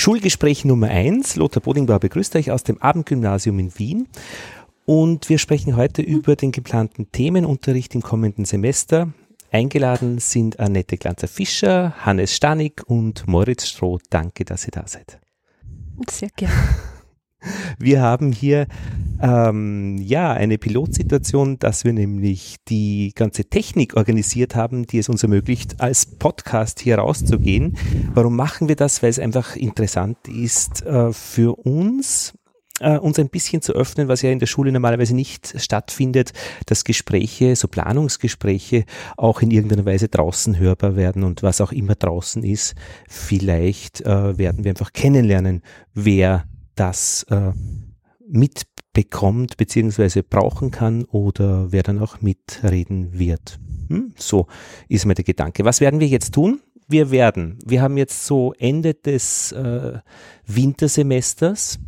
Schulgespräch Nummer 1. Lothar Bodingbauer begrüßt euch aus dem Abendgymnasium in Wien. Und wir sprechen heute über den geplanten Themenunterricht im kommenden Semester. Eingeladen sind Annette Glanzer-Fischer, Hannes Stanig und Moritz Stroh. Danke, dass ihr da seid. Sehr gerne. Wir haben hier ähm, ja eine Pilotsituation, dass wir nämlich die ganze Technik organisiert haben, die es uns ermöglicht, als Podcast hier rauszugehen. Warum machen wir das? Weil es einfach interessant ist äh, für uns äh, uns ein bisschen zu öffnen, was ja in der Schule normalerweise nicht stattfindet, dass Gespräche, so Planungsgespräche auch in irgendeiner Weise draußen hörbar werden und was auch immer draußen ist, vielleicht äh, werden wir einfach kennenlernen, wer das äh, mitbekommt bzw. brauchen kann oder wer dann auch mitreden wird. Hm? So ist mir der Gedanke. Was werden wir jetzt tun? Wir werden, wir haben jetzt so Ende des äh, Wintersemesters.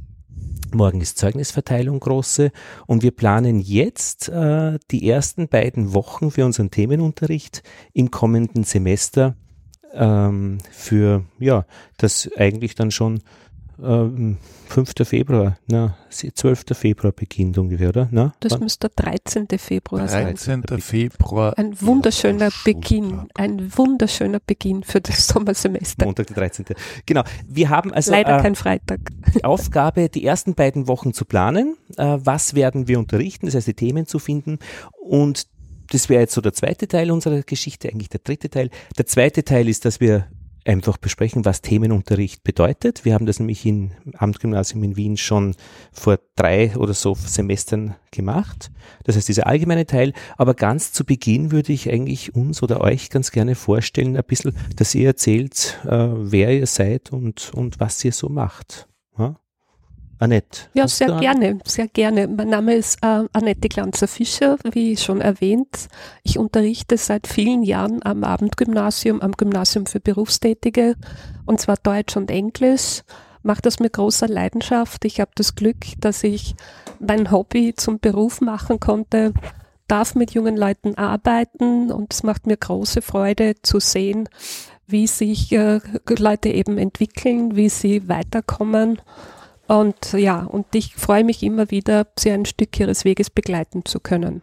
Morgen ist Zeugnisverteilung große und wir planen jetzt äh, die ersten beiden Wochen für unseren Themenunterricht im kommenden Semester ähm, für ja das eigentlich dann schon ähm, 5. Februar, na, 12. Februar beginnt ungefähr, oder? Na, das wann? müsste der 13. Februar 13. sein. 13. Februar. Ein wunderschöner Beginn, ein wunderschöner Beginn für das Sommersemester. Montag, der 13. Genau. Wir haben also leider äh, kein Freitag. Die Aufgabe, die ersten beiden Wochen zu planen. Äh, was werden wir unterrichten? Das heißt, die Themen zu finden und das wäre jetzt so der zweite Teil unserer Geschichte, eigentlich der dritte Teil. Der zweite Teil ist, dass wir einfach besprechen, was Themenunterricht bedeutet. Wir haben das nämlich im Amtsgymnasium in Wien schon vor drei oder so Semestern gemacht. Das heißt, dieser allgemeine Teil. Aber ganz zu Beginn würde ich eigentlich uns oder euch ganz gerne vorstellen, ein bisschen, dass ihr erzählt, äh, wer ihr seid und, und was ihr so macht. Annette. Ja, sehr gerne, sehr gerne. Mein Name ist äh, Annette Glanzer-Fischer, wie schon erwähnt. Ich unterrichte seit vielen Jahren am Abendgymnasium, am Gymnasium für Berufstätige, und zwar Deutsch und Englisch. Mache das mit großer Leidenschaft. Ich habe das Glück, dass ich mein Hobby zum Beruf machen konnte, darf mit jungen Leuten arbeiten und es macht mir große Freude zu sehen, wie sich äh, Leute eben entwickeln, wie sie weiterkommen. Und ja, und ich freue mich immer wieder, sie ein Stück ihres Weges begleiten zu können.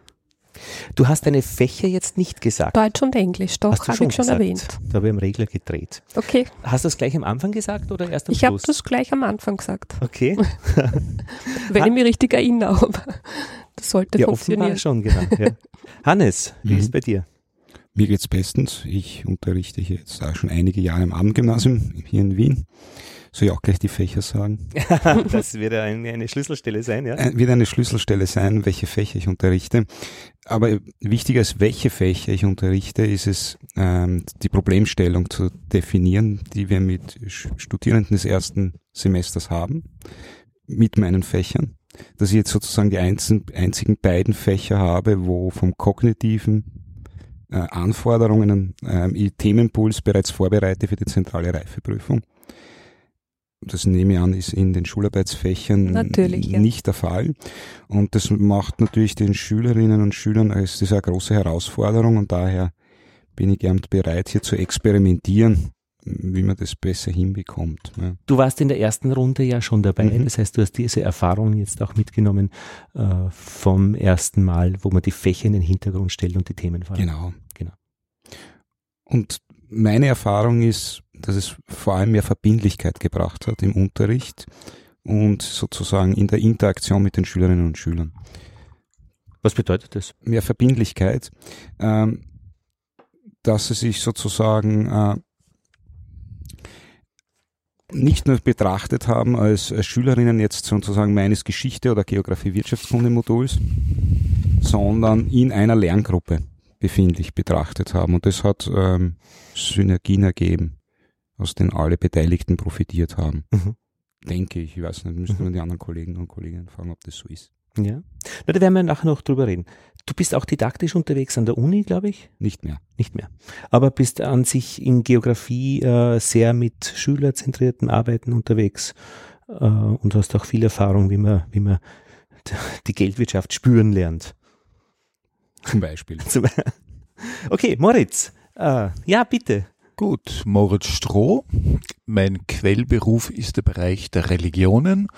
Du hast deine Fächer jetzt nicht gesagt. Deutsch und Englisch, doch, habe ich schon gesagt. erwähnt. Da habe ich im Regler gedreht. Okay. Hast du das gleich am Anfang gesagt oder erst am ich Schluss? Ich habe das gleich am Anfang gesagt. Okay. Wenn ich mich richtig erinnere, das sollte ja, funktionieren. schon, genau. Ja. Hannes, wie mhm. ist es bei dir? Mir geht es bestens. Ich unterrichte jetzt auch schon einige Jahre im Abendgymnasium hier in Wien. Soll ich auch gleich die Fächer sagen? das wird eine, eine Schlüsselstelle sein, ja? Äh, wird eine Schlüsselstelle sein, welche Fächer ich unterrichte. Aber wichtiger als welche Fächer ich unterrichte, ist es, ähm, die Problemstellung zu definieren, die wir mit Studierenden des ersten Semesters haben, mit meinen Fächern. Dass ich jetzt sozusagen die einzigen beiden Fächer habe, wo vom kognitiven äh, Anforderungen, äh, Themenpuls bereits vorbereite für die zentrale Reifeprüfung das nehme ich an, ist in den Schularbeitsfächern natürlich, nicht ja. der Fall. Und das macht natürlich den Schülerinnen und Schülern, es ist eine große Herausforderung und daher bin ich gern bereit, hier zu experimentieren, wie man das besser hinbekommt. Ja. Du warst in der ersten Runde ja schon dabei, mhm. das heißt, du hast diese Erfahrung jetzt auch mitgenommen äh, vom ersten Mal, wo man die Fächer in den Hintergrund stellt und die Themen vor Genau. genau. Und meine Erfahrung ist, dass es vor allem mehr Verbindlichkeit gebracht hat im Unterricht und sozusagen in der Interaktion mit den Schülerinnen und Schülern. Was bedeutet das? Mehr Verbindlichkeit, ähm, dass sie sich sozusagen äh, nicht nur betrachtet haben als, als Schülerinnen jetzt sozusagen meines Geschichte- oder Geografie-Wirtschaftskunde-Moduls, sondern in einer Lerngruppe befindlich betrachtet haben. Und das hat ähm, Synergien ergeben aus denen alle Beteiligten profitiert haben. Mhm. Denke ich. Ich weiß nicht, müssen wir mhm. die anderen Kollegen und Kolleginnen fragen, ob das so ist. Ja. Na, da werden wir nachher noch drüber reden. Du bist auch didaktisch unterwegs an der Uni, glaube ich? Nicht mehr. Nicht mehr. Aber bist an sich in Geografie äh, sehr mit schülerzentrierten Arbeiten unterwegs äh, und hast auch viel Erfahrung, wie man, wie man die Geldwirtschaft spüren lernt. Zum Beispiel. okay, Moritz. Äh, ja, bitte. Gut, Moritz Stroh. Mein Quellberuf ist der Bereich der Religionen.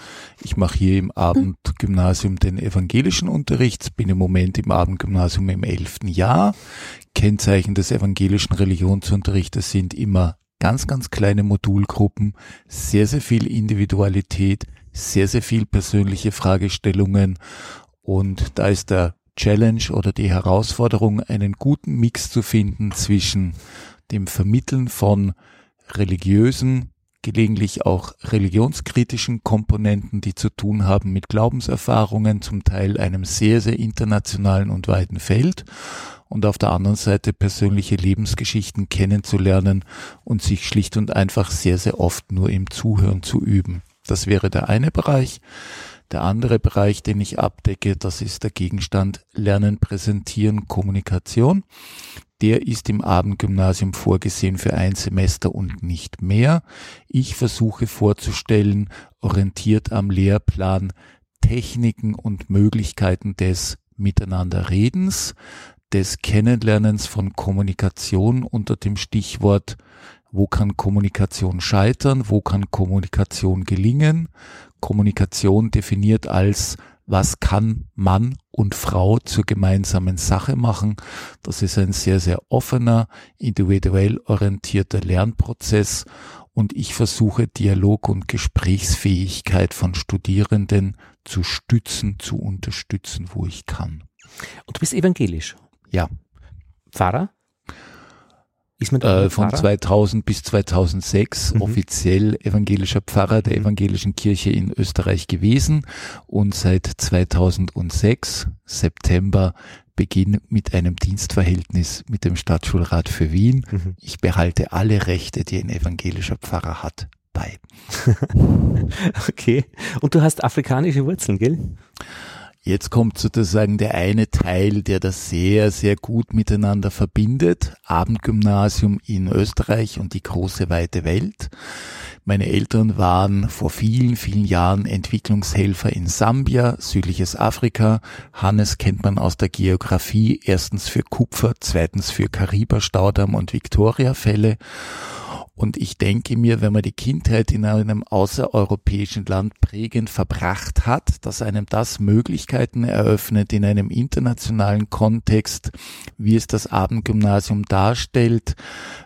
Ich mache hier im Abendgymnasium den evangelischen Unterricht, bin im Moment im Abendgymnasium im elften Jahr. Kennzeichen des evangelischen Religionsunterrichtes sind immer ganz, ganz kleine Modulgruppen, sehr, sehr viel Individualität, sehr, sehr viel persönliche Fragestellungen und da ist der Challenge oder die Herausforderung, einen guten Mix zu finden zwischen dem Vermitteln von religiösen, gelegentlich auch religionskritischen Komponenten, die zu tun haben mit Glaubenserfahrungen, zum Teil einem sehr, sehr internationalen und weiten Feld und auf der anderen Seite persönliche Lebensgeschichten kennenzulernen und sich schlicht und einfach sehr, sehr oft nur im Zuhören zu üben. Das wäre der eine Bereich. Der andere Bereich, den ich abdecke, das ist der Gegenstand Lernen, Präsentieren, Kommunikation. Der ist im Abendgymnasium vorgesehen für ein Semester und nicht mehr. Ich versuche vorzustellen, orientiert am Lehrplan, Techniken und Möglichkeiten des Miteinanderredens, des Kennenlernens von Kommunikation unter dem Stichwort wo kann Kommunikation scheitern, wo kann Kommunikation gelingen. Kommunikation definiert als was kann Mann und Frau zur gemeinsamen Sache machen. Das ist ein sehr, sehr offener, individuell orientierter Lernprozess und ich versuche Dialog und Gesprächsfähigkeit von Studierenden zu stützen, zu unterstützen, wo ich kann. Und du bist evangelisch? Ja. Pfarrer? Ist man äh, von Pfarrer? 2000 bis 2006 mhm. offiziell evangelischer Pfarrer der mhm. evangelischen Kirche in Österreich gewesen und seit 2006 September Beginn mit einem Dienstverhältnis mit dem Stadtschulrat für Wien. Mhm. Ich behalte alle Rechte, die ein evangelischer Pfarrer hat, bei. okay. Und du hast afrikanische Wurzeln, gell? Jetzt kommt sozusagen der eine Teil, der das sehr, sehr gut miteinander verbindet. Abendgymnasium in Österreich und die große weite Welt. Meine Eltern waren vor vielen, vielen Jahren Entwicklungshelfer in Sambia, südliches Afrika. Hannes kennt man aus der Geografie, erstens für Kupfer, zweitens für Kariba-Staudamm und Victoria-Fälle. Und ich denke mir, wenn man die Kindheit in einem außereuropäischen Land prägend verbracht hat, dass einem das Möglichkeiten eröffnet, in einem internationalen Kontext, wie es das Abendgymnasium darstellt,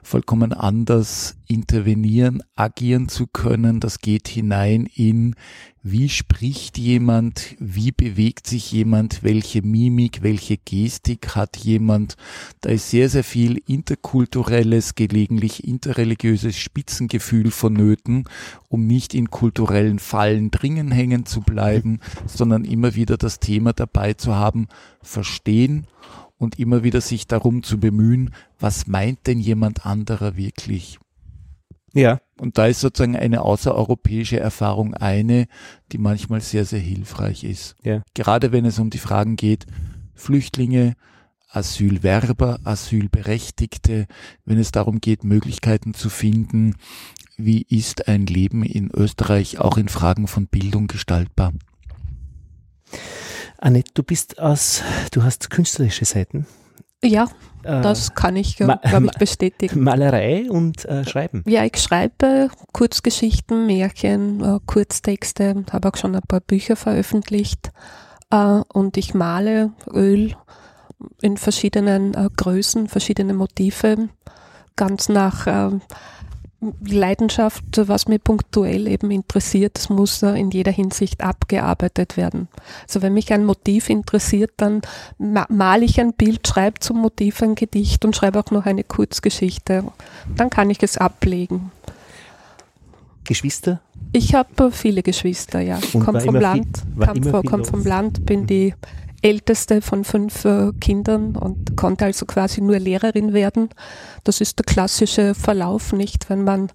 vollkommen anders intervenieren, agieren zu können. Das geht hinein in wie spricht jemand, wie bewegt sich jemand, welche Mimik, welche Gestik hat jemand. Da ist sehr, sehr viel interkulturelles, gelegentlich interreligiöses Spitzengefühl vonnöten, um nicht in kulturellen Fallen dringen hängen zu bleiben, sondern immer wieder das Thema dabei zu haben, verstehen und immer wieder sich darum zu bemühen, was meint denn jemand anderer wirklich? Ja. Und da ist sozusagen eine außereuropäische Erfahrung eine, die manchmal sehr, sehr hilfreich ist. Ja. Gerade wenn es um die Fragen geht, Flüchtlinge, Asylwerber, Asylberechtigte, wenn es darum geht, Möglichkeiten zu finden, wie ist ein Leben in Österreich auch in Fragen von Bildung gestaltbar. Annette, du bist aus, du hast künstlerische Seiten. Ja, äh, das kann ich, glaube ich, bestätigen. Malerei und äh, Schreiben. Ja, ich schreibe Kurzgeschichten, Märchen, äh, Kurztexte, habe auch schon ein paar Bücher veröffentlicht äh, und ich male Öl in verschiedenen äh, Größen, verschiedene Motive, ganz nach äh, Leidenschaft, was mich punktuell eben interessiert, das muss in jeder Hinsicht abgearbeitet werden. Also wenn mich ein Motiv interessiert, dann male ich ein Bild, schreibe zum Motiv ein Gedicht und schreibe auch noch eine Kurzgeschichte. Dann kann ich es ablegen. Geschwister? Ich habe viele Geschwister, ja. Komme vom Land, komm, komm vom Land, bin die älteste von fünf äh, Kindern und konnte also quasi nur Lehrerin werden. Das ist der klassische Verlauf, nicht, wenn man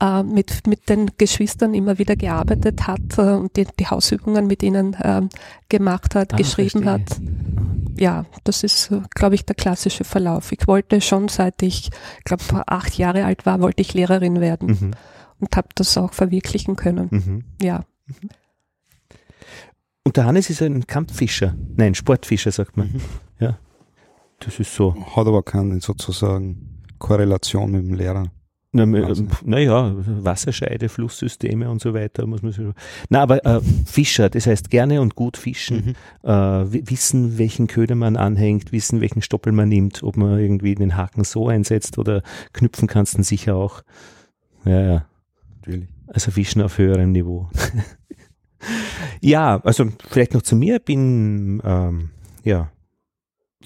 äh, mit, mit den Geschwistern immer wieder gearbeitet hat äh, und die, die Hausübungen mit ihnen äh, gemacht hat, ah, geschrieben verstehe. hat. Ja, das ist, äh, glaube ich, der klassische Verlauf. Ich wollte schon, seit ich, glaube acht Jahre alt war, wollte ich Lehrerin werden mhm. und habe das auch verwirklichen können. Mhm. Ja. Mhm. Und der Hannes ist ein Kampffischer. Nein, Sportfischer, sagt man. Mhm. Ja. Das ist so. Hat aber keine sozusagen Korrelation mit dem Lehrer. Naja, na Wasserscheide, Flusssysteme und so weiter muss man so. Na, aber äh, Fischer, das heißt gerne und gut fischen, mhm. äh, wissen, welchen Köder man anhängt, wissen, welchen Stoppel man nimmt, ob man irgendwie den Haken so einsetzt oder knüpfen kannst du sicher auch. Ja, ja. Natürlich. Also Fischen auf höherem Niveau. ja, also vielleicht noch zu mir, bin ähm, ja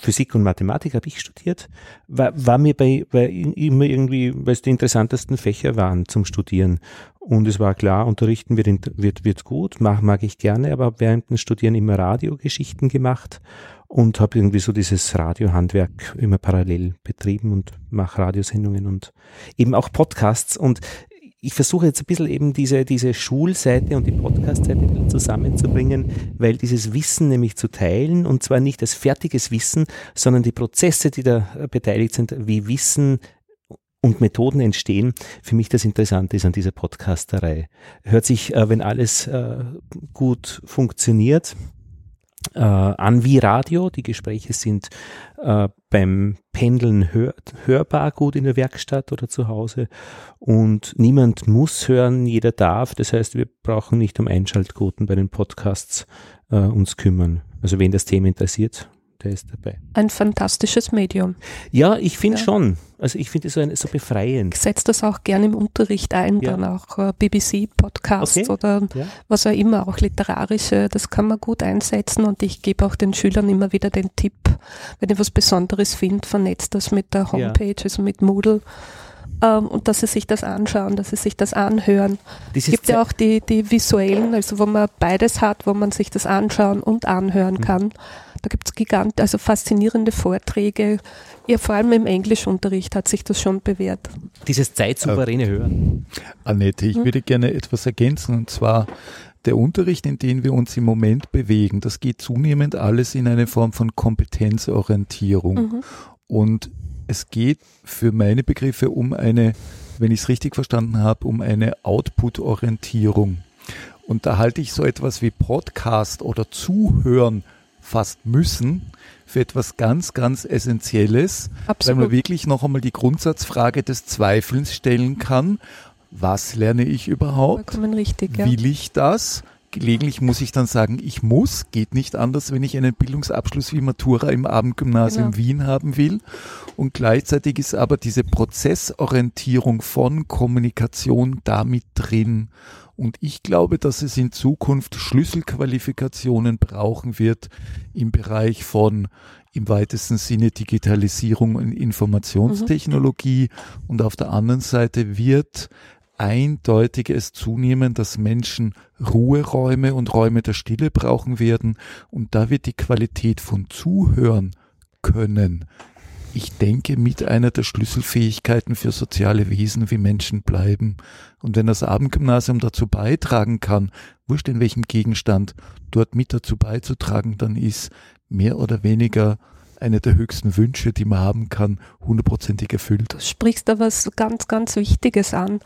Physik und Mathematik habe ich studiert, war, war mir bei, bei immer irgendwie, weil es die interessantesten Fächer waren zum Studieren. Und es war klar, unterrichten wird, wird, wird gut, mag, mag ich gerne, aber während dem Studieren immer Radiogeschichten gemacht und habe irgendwie so dieses Radiohandwerk immer parallel betrieben und mache Radiosendungen und eben auch Podcasts. Und ich versuche jetzt ein bisschen eben diese, diese Schulseite und die Podcast-Seite zusammenzubringen, weil dieses Wissen nämlich zu teilen und zwar nicht als fertiges Wissen, sondern die Prozesse, die da beteiligt sind, wie Wissen und Methoden entstehen, für mich das Interessante ist an dieser Podcasterei. Hört sich, äh, wenn alles äh, gut funktioniert, äh, an wie Radio. Die Gespräche sind äh, beim Pendeln hör, hörbar gut in der Werkstatt oder zu Hause und niemand muss hören, jeder darf. Das heißt, wir brauchen nicht um Einschaltquoten bei den Podcasts äh, uns kümmern. Also wen das Thema interessiert, der ist dabei. Ein fantastisches Medium. Ja, ich finde ja. schon. Also ich finde es so, so befreiend. Ich setze das auch gerne im Unterricht ein, ja. dann auch äh, BBC-Podcasts okay. oder ja. was auch immer, auch literarische, das kann man gut einsetzen und ich gebe auch den Schülern immer wieder den Tipp, wenn ihr was Besonderes findet, vernetzt das mit der Homepage, also mit Moodle ähm, und dass sie sich das anschauen, dass sie sich das anhören. Es gibt ja auch die, die visuellen, also wo man beides hat, wo man sich das anschauen und anhören mhm. kann. Da gibt es gigant, also faszinierende Vorträge. Ja, vor allem im Englischunterricht hat sich das schon bewährt. Dieses zeitsouveräne äh, Hören. Annette, ich hm? würde gerne etwas ergänzen und zwar der Unterricht, in dem wir uns im Moment bewegen, das geht zunehmend alles in eine Form von Kompetenzorientierung. Mhm. Und es geht für meine Begriffe um eine, wenn ich es richtig verstanden habe, um eine Output-Orientierung. Und da halte ich so etwas wie Podcast oder Zuhören fast müssen für etwas ganz, ganz Essentielles, Absolut. weil man wirklich noch einmal die Grundsatzfrage des Zweifelns stellen kann. Was lerne ich überhaupt? Richtig, ja. Will ich das? Gelegentlich muss ich dann sagen, ich muss, geht nicht anders, wenn ich einen Bildungsabschluss wie Matura im Abendgymnasium genau. Wien haben will. Und gleichzeitig ist aber diese Prozessorientierung von Kommunikation damit drin. Und ich glaube, dass es in Zukunft Schlüsselqualifikationen brauchen wird im Bereich von im weitesten Sinne Digitalisierung und Informationstechnologie. Mhm. Und auf der anderen Seite wird eindeutig es zunehmen, dass Menschen Ruheräume und Räume der Stille brauchen werden und da wird die Qualität von Zuhören können, ich denke, mit einer der Schlüsselfähigkeiten für soziale Wesen wie Menschen bleiben. Und wenn das Abendgymnasium dazu beitragen kann, wurscht in welchem Gegenstand, dort mit dazu beizutragen, dann ist mehr oder weniger eine der höchsten Wünsche, die man haben kann, hundertprozentig erfüllt. Du sprichst da was ganz, ganz Wichtiges an,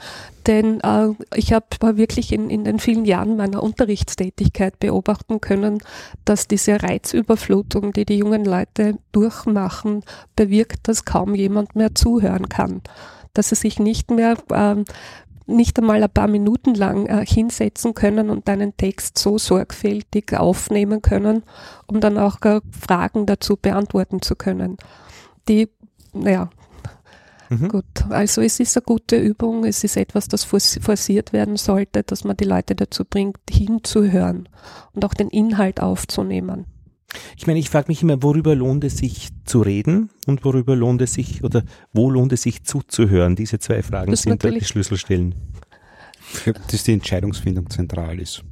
denn äh, ich habe wirklich in, in den vielen Jahren meiner Unterrichtstätigkeit beobachten können, dass diese Reizüberflutung, die die jungen Leute durchmachen, bewirkt, dass kaum jemand mehr zuhören kann dass sie sich nicht mehr äh, nicht einmal ein paar Minuten lang äh, hinsetzen können und deinen Text so sorgfältig aufnehmen können, um dann auch äh, Fragen dazu beantworten zu können. Die, naja, mhm. gut. Also es ist eine gute Übung, es ist etwas, das forciert werden sollte, dass man die Leute dazu bringt, hinzuhören und auch den Inhalt aufzunehmen. Ich meine, ich frage mich immer, worüber lohnt es sich zu reden und worüber lohnt es sich oder wo lohnt es sich zuzuhören? Diese zwei Fragen das sind da die Schlüsselstellen. Dass die Entscheidungsfindung zentral ist.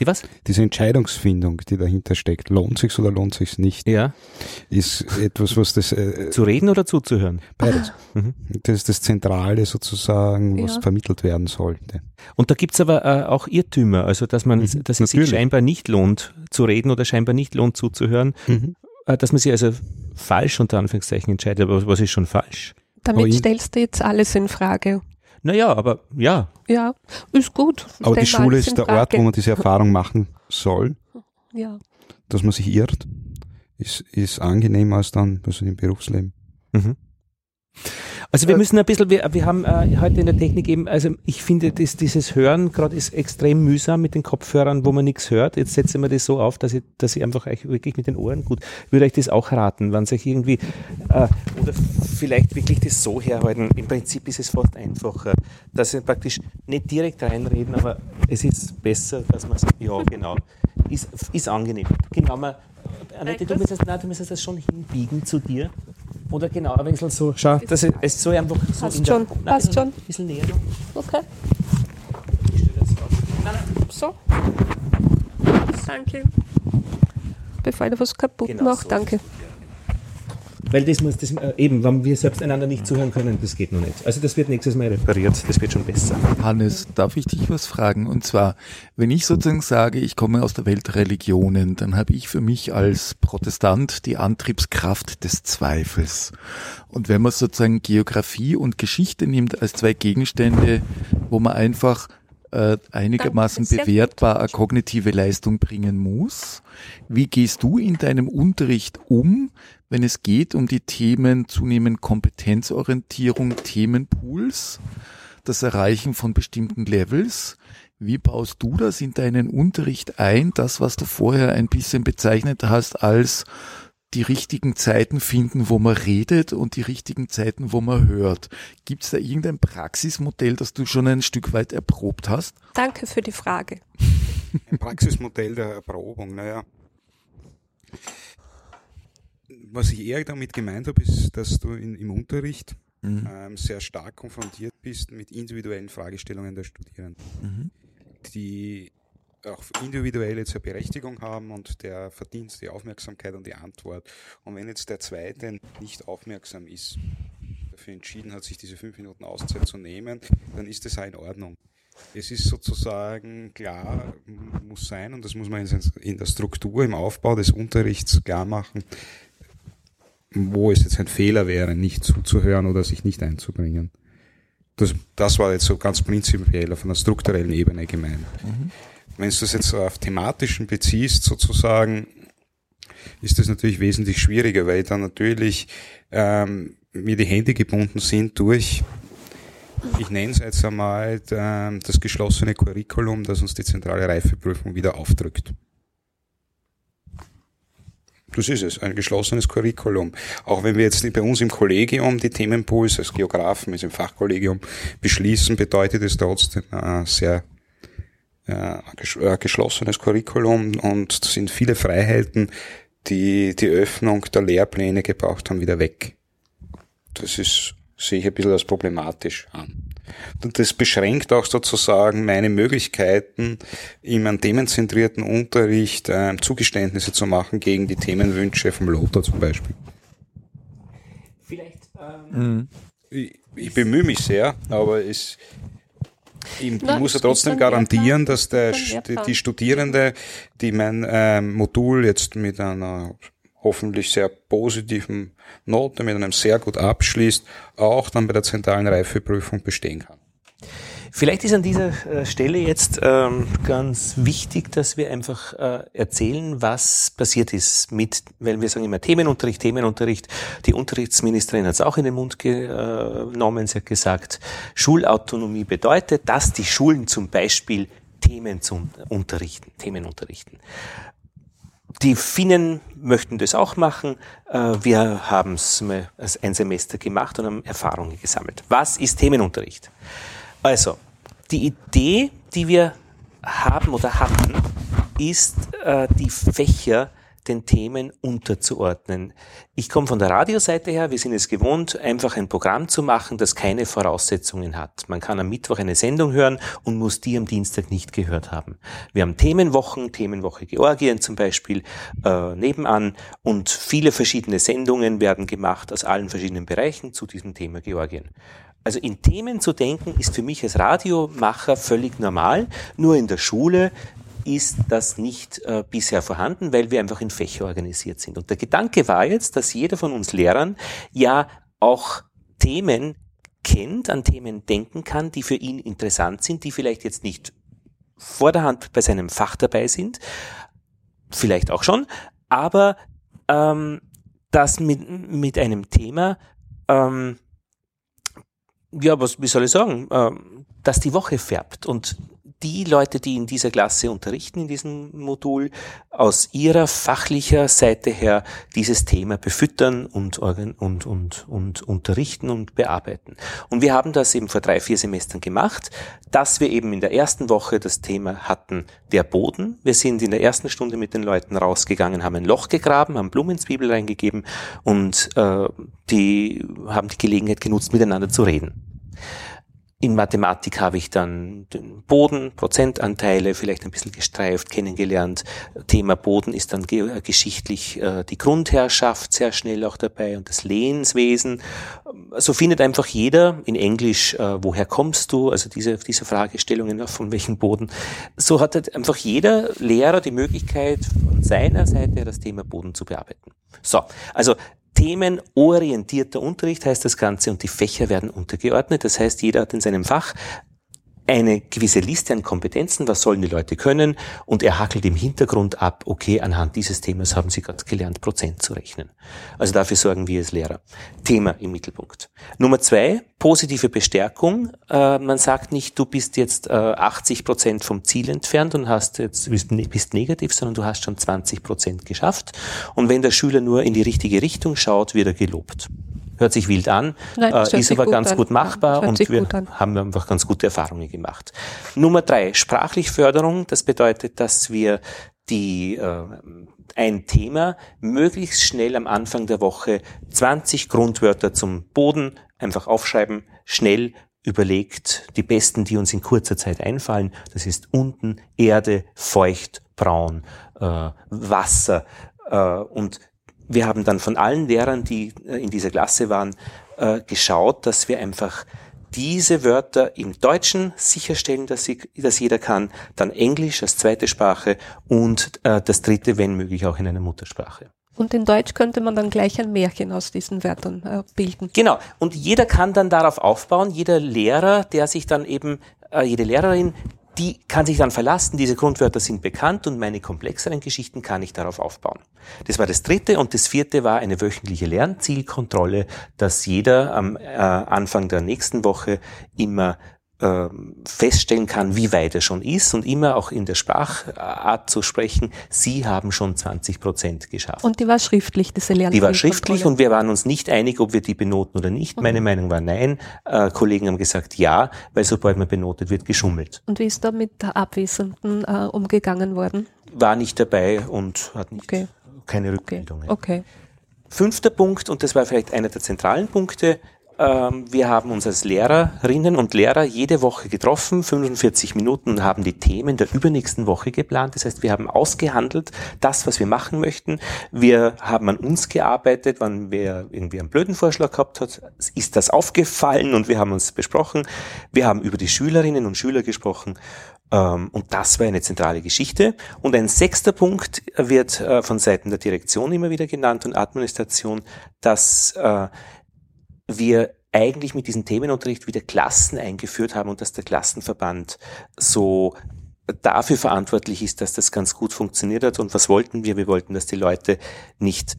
Die was? Diese Entscheidungsfindung, die dahinter steckt, lohnt sich's oder lohnt sich's nicht, ja. ist etwas, was das... Äh, Zu reden oder zuzuhören? Beides. Ah. Mhm. Das ist das Zentrale sozusagen, was ja. vermittelt werden sollte. Und da gibt's aber äh, auch Irrtümer, also dass man, mhm. dass es sich scheinbar nicht lohnt zu reden oder scheinbar nicht lohnt zuzuhören, mhm. äh, dass man sich also falsch unter Anführungszeichen entscheidet, aber was ist schon falsch? Damit stellst du jetzt alles in Frage. Naja, aber ja. Ja, ist gut. Aber die Schule ist der. Ort, wo man diese Erfahrung machen soll. Ja. Dass man sich irrt, ist, ist angenehmer als dann also im Berufsleben. Mhm. Also wir müssen ein bisschen, wir, wir haben äh, heute in der Technik eben, also ich finde, das, dieses Hören gerade ist extrem mühsam mit den Kopfhörern, wo man nichts hört. Jetzt setzen wir das so auf, dass ich, dass ich einfach euch wirklich mit den Ohren gut, würde euch das auch raten, wenn sich irgendwie, äh, oder vielleicht wirklich das so herhalten. Im Prinzip ist es fast einfacher, dass sie praktisch nicht direkt reinreden, aber es ist besser, dass man sagt, ja genau, ist, ist angenehm. Genau, man, Annette, du müsstest, nein, du müsstest das schon hinbiegen zu dir. Oder genau, ein bisschen so, schau, das ist, es soll einfach so Passt schon, der, nein, passt ein schon. bisschen näher. Okay. Nein, nein, So. Danke. Bevor ich was kaputt Genau mache, so. danke. Weil das muss, das, äh, eben, wenn wir selbst einander nicht zuhören können, das geht noch nicht. Also das wird nächstes Mal repariert, das wird schon besser. Hannes, darf ich dich was fragen? Und zwar, wenn ich sozusagen sage, ich komme aus der Welt der Religionen, dann habe ich für mich als Protestant die Antriebskraft des Zweifels. Und wenn man sozusagen Geografie und Geschichte nimmt als zwei Gegenstände, wo man einfach äh, einigermaßen bewertbar eine kognitive Leistung bringen muss. Wie gehst du in deinem Unterricht um, wenn es geht um die Themen zunehmend Kompetenzorientierung, Themenpools, das Erreichen von bestimmten Levels? Wie baust du das in deinen Unterricht ein, das, was du vorher ein bisschen bezeichnet hast als die richtigen Zeiten finden, wo man redet und die richtigen Zeiten, wo man hört. Gibt es da irgendein Praxismodell, das du schon ein Stück weit erprobt hast? Danke für die Frage. Ein Praxismodell der Erprobung, naja. Was ich eher damit gemeint habe, ist, dass du in, im Unterricht Mhm. ähm, sehr stark konfrontiert bist mit individuellen Fragestellungen der Studierenden, Mhm. die auch individuell jetzt eine Berechtigung haben und der verdient die Aufmerksamkeit und die Antwort. Und wenn jetzt der Zweite nicht aufmerksam ist, dafür entschieden hat, sich diese fünf Minuten Auszeit zu nehmen, dann ist das auch in Ordnung. Es ist sozusagen klar, muss sein, und das muss man in der Struktur, im Aufbau des Unterrichts klar machen, wo es jetzt ein Fehler wäre, nicht zuzuhören oder sich nicht einzubringen. Das, das war jetzt so ganz prinzipiell auf einer strukturellen Ebene gemeint. Wenn du das jetzt auf thematischen beziehst, sozusagen, ist das natürlich wesentlich schwieriger, weil dann natürlich ähm, mir die Hände gebunden sind durch, ich nenne es jetzt einmal, ähm, das geschlossene Curriculum, das uns die zentrale Reifeprüfung wieder aufdrückt. Das ist es, ein geschlossenes Curriculum. Auch wenn wir jetzt bei uns im Kollegium die Themenpools als Geografen, also im Fachkollegium, beschließen, bedeutet es trotzdem äh, sehr äh, äh, geschlossenes Curriculum und sind viele Freiheiten, die die Öffnung der Lehrpläne gebraucht haben, wieder weg. Das ist, sehe ich ein bisschen als problematisch an. Und das beschränkt auch sozusagen meine Möglichkeiten, in einem themenzentrierten Unterricht äh, Zugeständnisse zu machen gegen die Themenwünsche vom Lothar zum Beispiel. Vielleicht, ähm, Ich, ich bemühe mich sehr, aber es, ich, Na, muss ja trotzdem garantieren, dass der, die, die Studierende, die mein ähm, Modul jetzt mit einer hoffentlich sehr positiven Note, mit einem sehr gut abschließt, auch dann bei der zentralen Reifeprüfung bestehen kann. Vielleicht ist an dieser äh, Stelle jetzt ähm, ganz wichtig, dass wir einfach äh, erzählen, was passiert ist mit, weil wir sagen immer Themenunterricht, Themenunterricht. Die Unterrichtsministerin hat es auch in den Mund genommen. Sie hat gesagt, Schulautonomie bedeutet, dass die Schulen zum Beispiel Themen zum Unterrichten, Themen unterrichten. Die Finnen möchten das auch machen. Äh, Wir haben es ein Semester gemacht und haben Erfahrungen gesammelt. Was ist Themenunterricht? Also, die Idee, die wir haben oder hatten, ist, äh, die Fächer den Themen unterzuordnen. Ich komme von der Radioseite her, wir sind es gewohnt, einfach ein Programm zu machen, das keine Voraussetzungen hat. Man kann am Mittwoch eine Sendung hören und muss die am Dienstag nicht gehört haben. Wir haben Themenwochen, Themenwoche Georgien zum Beispiel äh, nebenan und viele verschiedene Sendungen werden gemacht aus allen verschiedenen Bereichen zu diesem Thema Georgien. Also in Themen zu denken ist für mich als Radiomacher völlig normal, nur in der Schule ist das nicht äh, bisher vorhanden, weil wir einfach in Fächer organisiert sind. Und der Gedanke war jetzt, dass jeder von uns Lehrern ja auch Themen kennt, an Themen denken kann, die für ihn interessant sind, die vielleicht jetzt nicht vor der Hand bei seinem Fach dabei sind, vielleicht auch schon, aber ähm, das mit, mit einem Thema ähm, ja, was, wie soll ich sagen, ähm, dass die Woche färbt. Und die Leute, die in dieser Klasse unterrichten, in diesem Modul, aus ihrer fachlicher Seite her dieses Thema befüttern und, und, und, und unterrichten und bearbeiten. Und wir haben das eben vor drei, vier Semestern gemacht, dass wir eben in der ersten Woche das Thema hatten, der Boden. Wir sind in der ersten Stunde mit den Leuten rausgegangen, haben ein Loch gegraben, haben Blumen ins Bibel reingegeben und äh, die haben die Gelegenheit genutzt, miteinander zu reden. In Mathematik habe ich dann den Boden, Prozentanteile vielleicht ein bisschen gestreift, kennengelernt. Thema Boden ist dann ge geschichtlich äh, die Grundherrschaft sehr schnell auch dabei und das Lehenswesen. So findet einfach jeder in Englisch, äh, woher kommst du? Also diese, diese Fragestellungen, von welchem Boden. So hat halt einfach jeder Lehrer die Möglichkeit, von seiner Seite das Thema Boden zu bearbeiten. So, also themenorientierter Unterricht heißt das Ganze und die Fächer werden untergeordnet. Das heißt, jeder hat in seinem Fach eine gewisse Liste an Kompetenzen, was sollen die Leute können und er hackelt im Hintergrund ab, okay, anhand dieses Themas haben sie gerade gelernt, Prozent zu rechnen. Also dafür sorgen wir als Lehrer. Thema im Mittelpunkt. Nummer zwei, positive Bestärkung. Äh, man sagt nicht, du bist jetzt äh, 80 Prozent vom Ziel entfernt und hast jetzt bist, bist negativ, sondern du hast schon 20 Prozent geschafft. Und wenn der Schüler nur in die richtige Richtung schaut, wird er gelobt hört sich wild an, Nein, äh, ist aber gut ganz an. gut machbar und wir haben einfach ganz gute Erfahrungen gemacht. Nummer drei, sprachlich Förderung. Das bedeutet, dass wir die äh, ein Thema möglichst schnell am Anfang der Woche 20 Grundwörter zum Boden einfach aufschreiben, schnell überlegt, die besten, die uns in kurzer Zeit einfallen. Das ist unten Erde, feucht, braun, äh, Wasser äh, und wir haben dann von allen Lehrern, die äh, in dieser Klasse waren, äh, geschaut, dass wir einfach diese Wörter im Deutschen sicherstellen, dass, sie, dass jeder kann, dann Englisch als zweite Sprache und äh, das dritte, wenn möglich, auch in einer Muttersprache. Und in Deutsch könnte man dann gleich ein Märchen aus diesen Wörtern äh, bilden. Genau. Und jeder kann dann darauf aufbauen, jeder Lehrer, der sich dann eben, äh, jede Lehrerin, die kann sich dann verlassen, diese Grundwörter sind bekannt und meine komplexeren Geschichten kann ich darauf aufbauen. Das war das dritte und das vierte war eine wöchentliche Lernzielkontrolle, dass jeder am äh, Anfang der nächsten Woche immer feststellen kann, wie weit er schon ist und immer auch in der Sprachart zu sprechen, Sie haben schon 20 Prozent geschafft. Und die war schriftlich, diese Lernzielkontrolle? Die war schriftlich und wir waren uns nicht einig, ob wir die benoten oder nicht. Meine Meinung war nein. Äh, Kollegen haben gesagt ja, weil sobald man benotet wird, geschummelt. Und wie ist da mit Abwesenden äh, umgegangen worden? War nicht dabei und hat nicht, okay. keine Rückmeldungen. Okay. okay. Fünfter Punkt, und das war vielleicht einer der zentralen Punkte, ähm, wir haben uns als Lehrerinnen und Lehrer jede Woche getroffen, 45 Minuten, haben die Themen der übernächsten Woche geplant. Das heißt, wir haben ausgehandelt, das, was wir machen möchten. Wir haben an uns gearbeitet, wann wer irgendwie einen blöden Vorschlag gehabt hat, ist das aufgefallen und wir haben uns besprochen. Wir haben über die Schülerinnen und Schüler gesprochen ähm, und das war eine zentrale Geschichte. Und ein sechster Punkt wird äh, von Seiten der Direktion immer wieder genannt und Administration, dass äh, wir eigentlich mit diesem Themenunterricht wieder Klassen eingeführt haben und dass der Klassenverband so dafür verantwortlich ist, dass das ganz gut funktioniert hat. Und was wollten wir? Wir wollten, dass die Leute nicht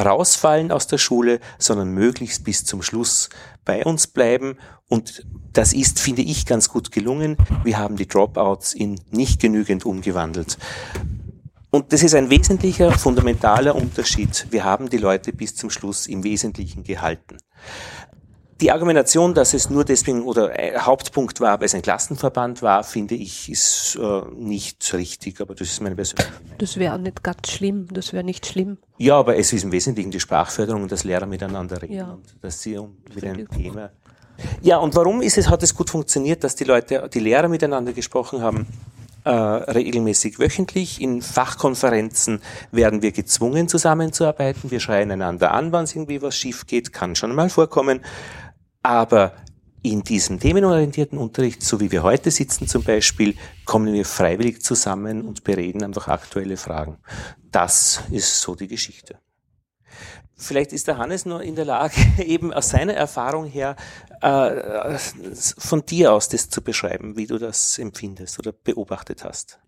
rausfallen aus der Schule, sondern möglichst bis zum Schluss bei uns bleiben. Und das ist, finde ich, ganz gut gelungen. Wir haben die Dropouts in nicht genügend umgewandelt. Und das ist ein wesentlicher, fundamentaler Unterschied. Wir haben die Leute bis zum Schluss im Wesentlichen gehalten. Die Argumentation, dass es nur deswegen oder äh, Hauptpunkt war, weil es ein Klassenverband war, finde ich, ist äh, nicht richtig, aber das ist meine persönliche Das wäre nicht ganz schlimm, das wäre nicht schlimm. Ja, aber es ist im Wesentlichen die Sprachförderung und das Lehrer miteinander reden ja. und dass sie mit einem Thema. Ja, und warum ist es, hat es gut funktioniert, dass die Leute, die Lehrer miteinander gesprochen haben? Äh, regelmäßig wöchentlich. In Fachkonferenzen werden wir gezwungen, zusammenzuarbeiten. Wir schreien einander an, wenn es irgendwie was schief geht, kann schon mal vorkommen. Aber in diesem themenorientierten Unterricht, so wie wir heute sitzen zum Beispiel, kommen wir freiwillig zusammen und bereden einfach aktuelle Fragen. Das ist so die Geschichte. Vielleicht ist der Hannes nur in der Lage, eben aus seiner Erfahrung her äh, von dir aus das zu beschreiben, wie du das empfindest oder beobachtet hast.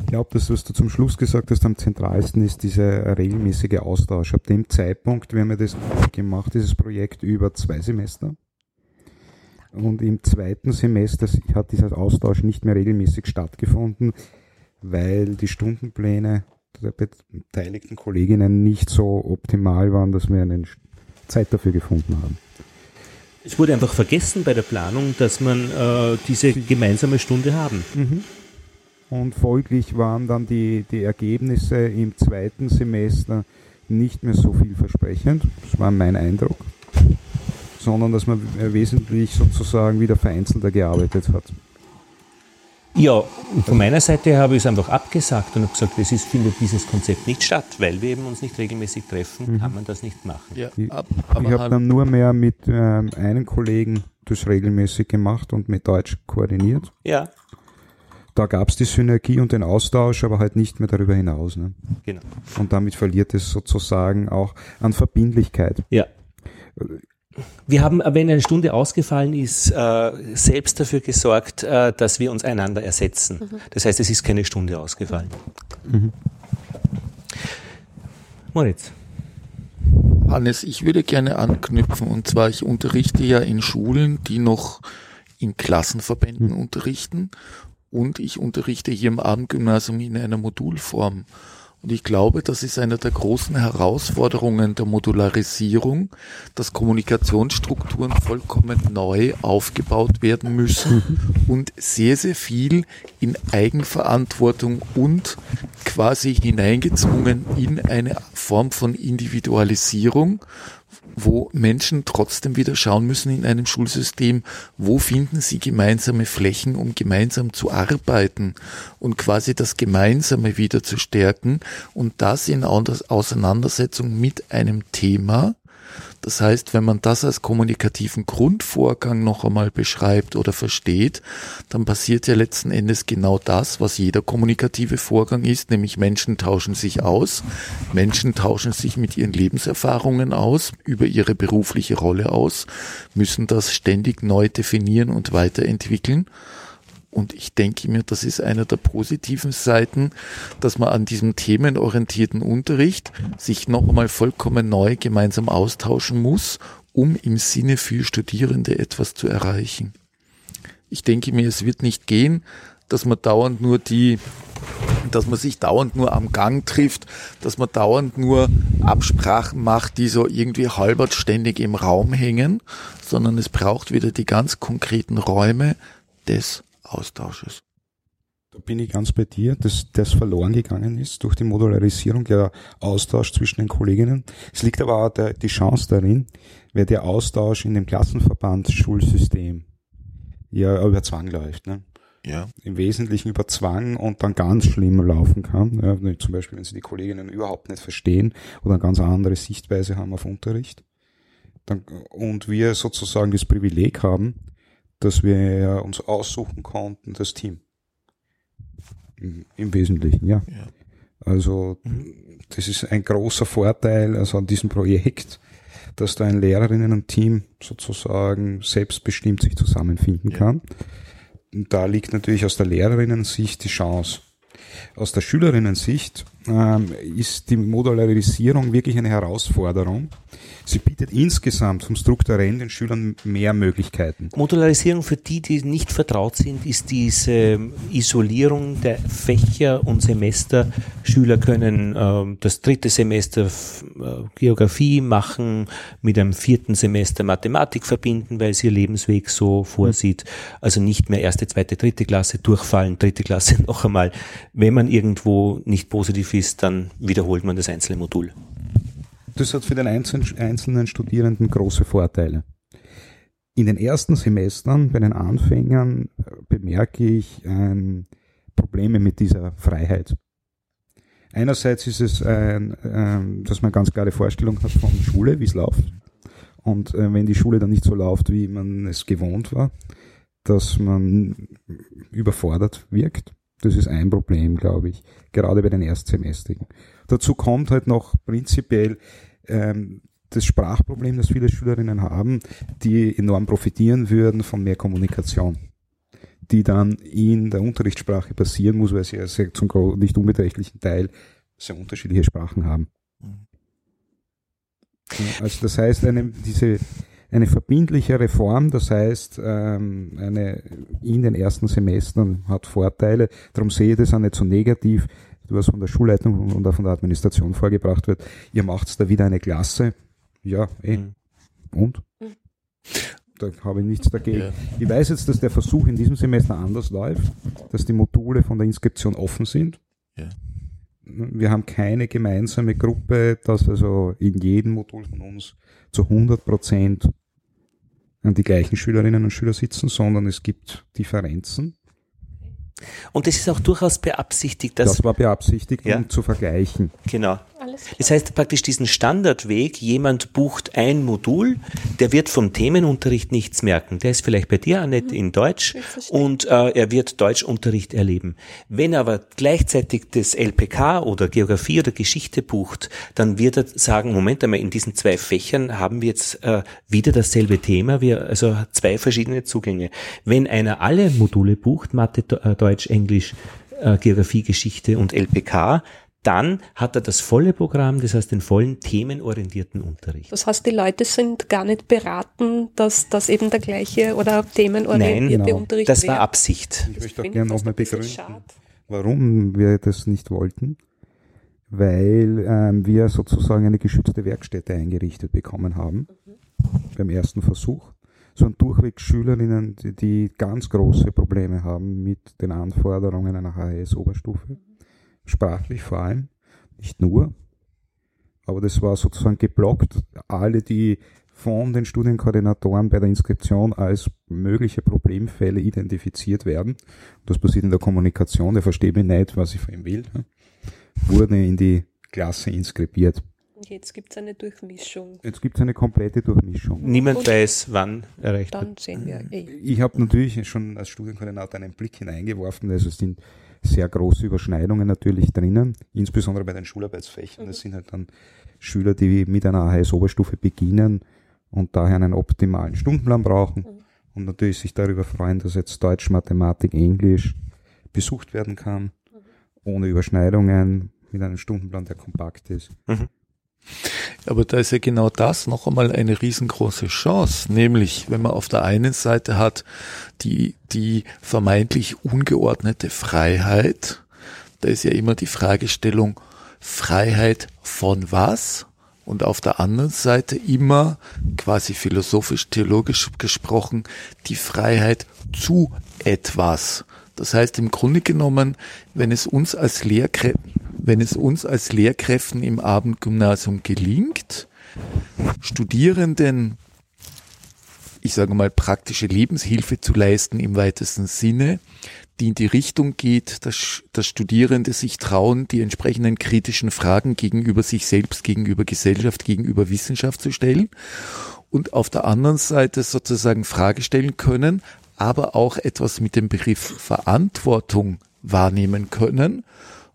Ich glaube, das, was du zum Schluss gesagt hast, am zentralsten ist dieser regelmäßige Austausch. Ab dem Zeitpunkt, wir haben ja das gemacht, dieses Projekt über zwei Semester. Und im zweiten Semester hat dieser Austausch nicht mehr regelmäßig stattgefunden, weil die Stundenpläne der beteiligten Kolleginnen nicht so optimal waren, dass wir eine Zeit dafür gefunden haben. Es wurde einfach vergessen bei der Planung, dass man äh, diese gemeinsame Stunde haben. Mhm. Und folglich waren dann die, die Ergebnisse im zweiten Semester nicht mehr so vielversprechend. Das war mein Eindruck. Sondern dass man wesentlich sozusagen wieder vereinzelter gearbeitet hat. Ja, von meiner Seite habe ich es einfach abgesagt und habe gesagt, es ist, findet dieses Konzept nicht statt, weil wir eben uns nicht regelmäßig treffen, mhm. kann man das nicht machen. Ja, ich, ich habe dann nur mehr mit ähm, einem Kollegen das regelmäßig gemacht und mit Deutsch koordiniert. Ja. Da gab es die Synergie und den Austausch, aber halt nicht mehr darüber hinaus. Ne? Genau. Und damit verliert es sozusagen auch an Verbindlichkeit. Ja. Wir haben, wenn eine Stunde ausgefallen ist, äh, selbst dafür gesorgt, äh, dass wir uns einander ersetzen. Mhm. Das heißt, es ist keine Stunde ausgefallen. Mhm. Moritz. Hannes, ich würde gerne anknüpfen. Und zwar, ich unterrichte ja in Schulen, die noch in Klassenverbänden mhm. unterrichten. Und ich unterrichte hier im Abendgymnasium in einer Modulform. Und ich glaube, das ist eine der großen Herausforderungen der Modularisierung, dass Kommunikationsstrukturen vollkommen neu aufgebaut werden müssen und sehr, sehr viel in Eigenverantwortung und quasi hineingezwungen in eine Form von Individualisierung, wo Menschen trotzdem wieder schauen müssen in einem Schulsystem, wo finden sie gemeinsame Flächen, um gemeinsam zu arbeiten und quasi das Gemeinsame wieder zu stärken und das in Auseinandersetzung mit einem Thema, das heißt, wenn man das als kommunikativen Grundvorgang noch einmal beschreibt oder versteht, dann passiert ja letzten Endes genau das, was jeder kommunikative Vorgang ist, nämlich Menschen tauschen sich aus, Menschen tauschen sich mit ihren Lebenserfahrungen aus, über ihre berufliche Rolle aus, müssen das ständig neu definieren und weiterentwickeln. Und ich denke mir, das ist einer der positiven Seiten, dass man an diesem themenorientierten Unterricht sich noch einmal vollkommen neu gemeinsam austauschen muss, um im Sinne für Studierende etwas zu erreichen. Ich denke mir, es wird nicht gehen, dass man dauernd nur die, dass man sich dauernd nur am Gang trifft, dass man dauernd nur Absprachen macht, die so irgendwie halbert ständig im Raum hängen, sondern es braucht wieder die ganz konkreten Räume des Austausches. Da bin ich ganz bei dir, dass das verloren gegangen ist durch die Modularisierung, der Austausch zwischen den Kolleginnen. Es liegt aber auch der, die Chance darin, weil der Austausch in dem Klassenverband Schulsystem ja über Zwang läuft. Ne? Ja. Im Wesentlichen über Zwang und dann ganz schlimm laufen kann. Ja, zum Beispiel, wenn sie die Kolleginnen überhaupt nicht verstehen oder eine ganz andere Sichtweise haben auf Unterricht. Dann, und wir sozusagen das Privileg haben, dass wir uns aussuchen konnten, das Team. Im, Wesentlichen, ja. ja. Also mhm. das ist ein großer Vorteil also an diesem Projekt, dass da ein Lehrerinnen und Team sozusagen selbstbestimmt sich zusammenfinden ja. kann. Und da liegt natürlich aus der Lehrerinnen-Sicht die Chance. Aus der Schülerinnen-Sicht ähm, ist die Modularisierung wirklich eine Herausforderung, Sie bietet insgesamt vom Strukturellen den Schülern mehr Möglichkeiten. Modularisierung für die, die nicht vertraut sind, ist diese Isolierung der Fächer und Semester. Schüler können äh, das dritte Semester äh, Geografie machen, mit einem vierten Semester Mathematik verbinden, weil es ihr Lebensweg so vorsieht. Also nicht mehr erste, zweite, dritte Klasse durchfallen, dritte Klasse noch einmal. Wenn man irgendwo nicht positiv ist, dann wiederholt man das einzelne Modul das hat für den einzelnen Studierenden große Vorteile. In den ersten Semestern bei den Anfängern äh, bemerke ich ähm, Probleme mit dieser Freiheit. Einerseits ist es, ein, ähm, dass man ganz klare Vorstellung hat von Schule, wie es läuft. Und äh, wenn die Schule dann nicht so läuft, wie man es gewohnt war, dass man überfordert wirkt. Das ist ein Problem, glaube ich, gerade bei den Erstsemestrigen. Dazu kommt halt noch prinzipiell ähm, das Sprachproblem, das viele Schülerinnen haben, die enorm profitieren würden von mehr Kommunikation, die dann in der Unterrichtssprache passieren muss, weil sie ja sehr zum nicht unbeträchtlichen Teil sehr unterschiedliche Sprachen haben. Also das heißt, eine, diese eine verbindliche Reform, das heißt, ähm, eine in den ersten Semestern hat Vorteile. Darum sehe ich das auch nicht so negativ, was von der Schulleitung und auch von der Administration vorgebracht wird. Ihr macht da wieder eine Klasse. Ja, eh. Mhm. Und? Mhm. Da habe ich nichts dagegen. Ja. Ich weiß jetzt, dass der Versuch in diesem Semester anders läuft, dass die Module von der Inskription offen sind. Ja. Wir haben keine gemeinsame Gruppe, dass also in jedem Modul von uns zu 100 Prozent die gleichen Schülerinnen und Schüler sitzen, sondern es gibt Differenzen. Und das ist auch durchaus beabsichtigt. Dass, das war beabsichtigt, ja. um zu vergleichen. Genau. Das heißt praktisch diesen Standardweg, jemand bucht ein Modul, der wird vom Themenunterricht nichts merken. Der ist vielleicht bei dir, Annette, mhm. in Deutsch und äh, er wird Deutschunterricht erleben. Wenn aber gleichzeitig das LPK oder Geografie oder Geschichte bucht, dann wird er sagen, Moment einmal, in diesen zwei Fächern haben wir jetzt äh, wieder dasselbe Thema, wir also zwei verschiedene Zugänge. Wenn einer alle Module bucht, Mathe, äh, Deutsch, Englisch, äh, Geografie, Geschichte und LPK, dann hat er das volle Programm, das heißt den vollen themenorientierten Unterricht. Das heißt, die Leute sind gar nicht beraten, dass das eben der gleiche oder themenorientierte Nein, genau. Unterricht das war Absicht. Ich möchte auch gerne nochmal begründen, warum wir das nicht wollten. Weil ähm, wir sozusagen eine geschützte Werkstätte eingerichtet bekommen haben mhm. beim ersten Versuch. So ein Durchweg Schülerinnen, die, die ganz große Probleme haben mit den Anforderungen einer HS-Oberstufe. Sprachlich vor allem, nicht nur. Aber das war sozusagen geblockt. Alle, die von den Studienkoordinatoren bei der Inskription als mögliche Problemfälle identifiziert werden, das passiert in der Kommunikation, der versteht mich nicht, was ich von ihm will, wurden in die Klasse inskribiert. Jetzt gibt es eine Durchmischung. Jetzt gibt es eine komplette Durchmischung. Niemand Und weiß, wann erreicht Dann sehen wir eh. Ich habe natürlich schon als Studienkoordinator einen Blick hineingeworfen, also es sind sehr große Überschneidungen natürlich drinnen, insbesondere bei den Schularbeitsfächern. Das mhm. sind halt dann Schüler, die mit einer AHS-Oberstufe beginnen und daher einen optimalen Stundenplan brauchen mhm. und natürlich sich darüber freuen, dass jetzt Deutsch, Mathematik, Englisch besucht werden kann, mhm. ohne Überschneidungen, mit einem Stundenplan, der kompakt ist. Mhm. Aber da ist ja genau das noch einmal eine riesengroße Chance, nämlich wenn man auf der einen Seite hat die, die vermeintlich ungeordnete Freiheit, da ist ja immer die Fragestellung Freiheit von was? Und auf der anderen Seite immer quasi philosophisch-theologisch gesprochen die Freiheit zu etwas. Das heißt im Grunde genommen, wenn es uns als Lehrkräfte wenn es uns als Lehrkräften im Abendgymnasium gelingt, Studierenden, ich sage mal, praktische Lebenshilfe zu leisten im weitesten Sinne, die in die Richtung geht, dass, dass Studierende sich trauen, die entsprechenden kritischen Fragen gegenüber sich selbst, gegenüber Gesellschaft, gegenüber Wissenschaft zu stellen und auf der anderen Seite sozusagen Frage stellen können, aber auch etwas mit dem Begriff Verantwortung wahrnehmen können.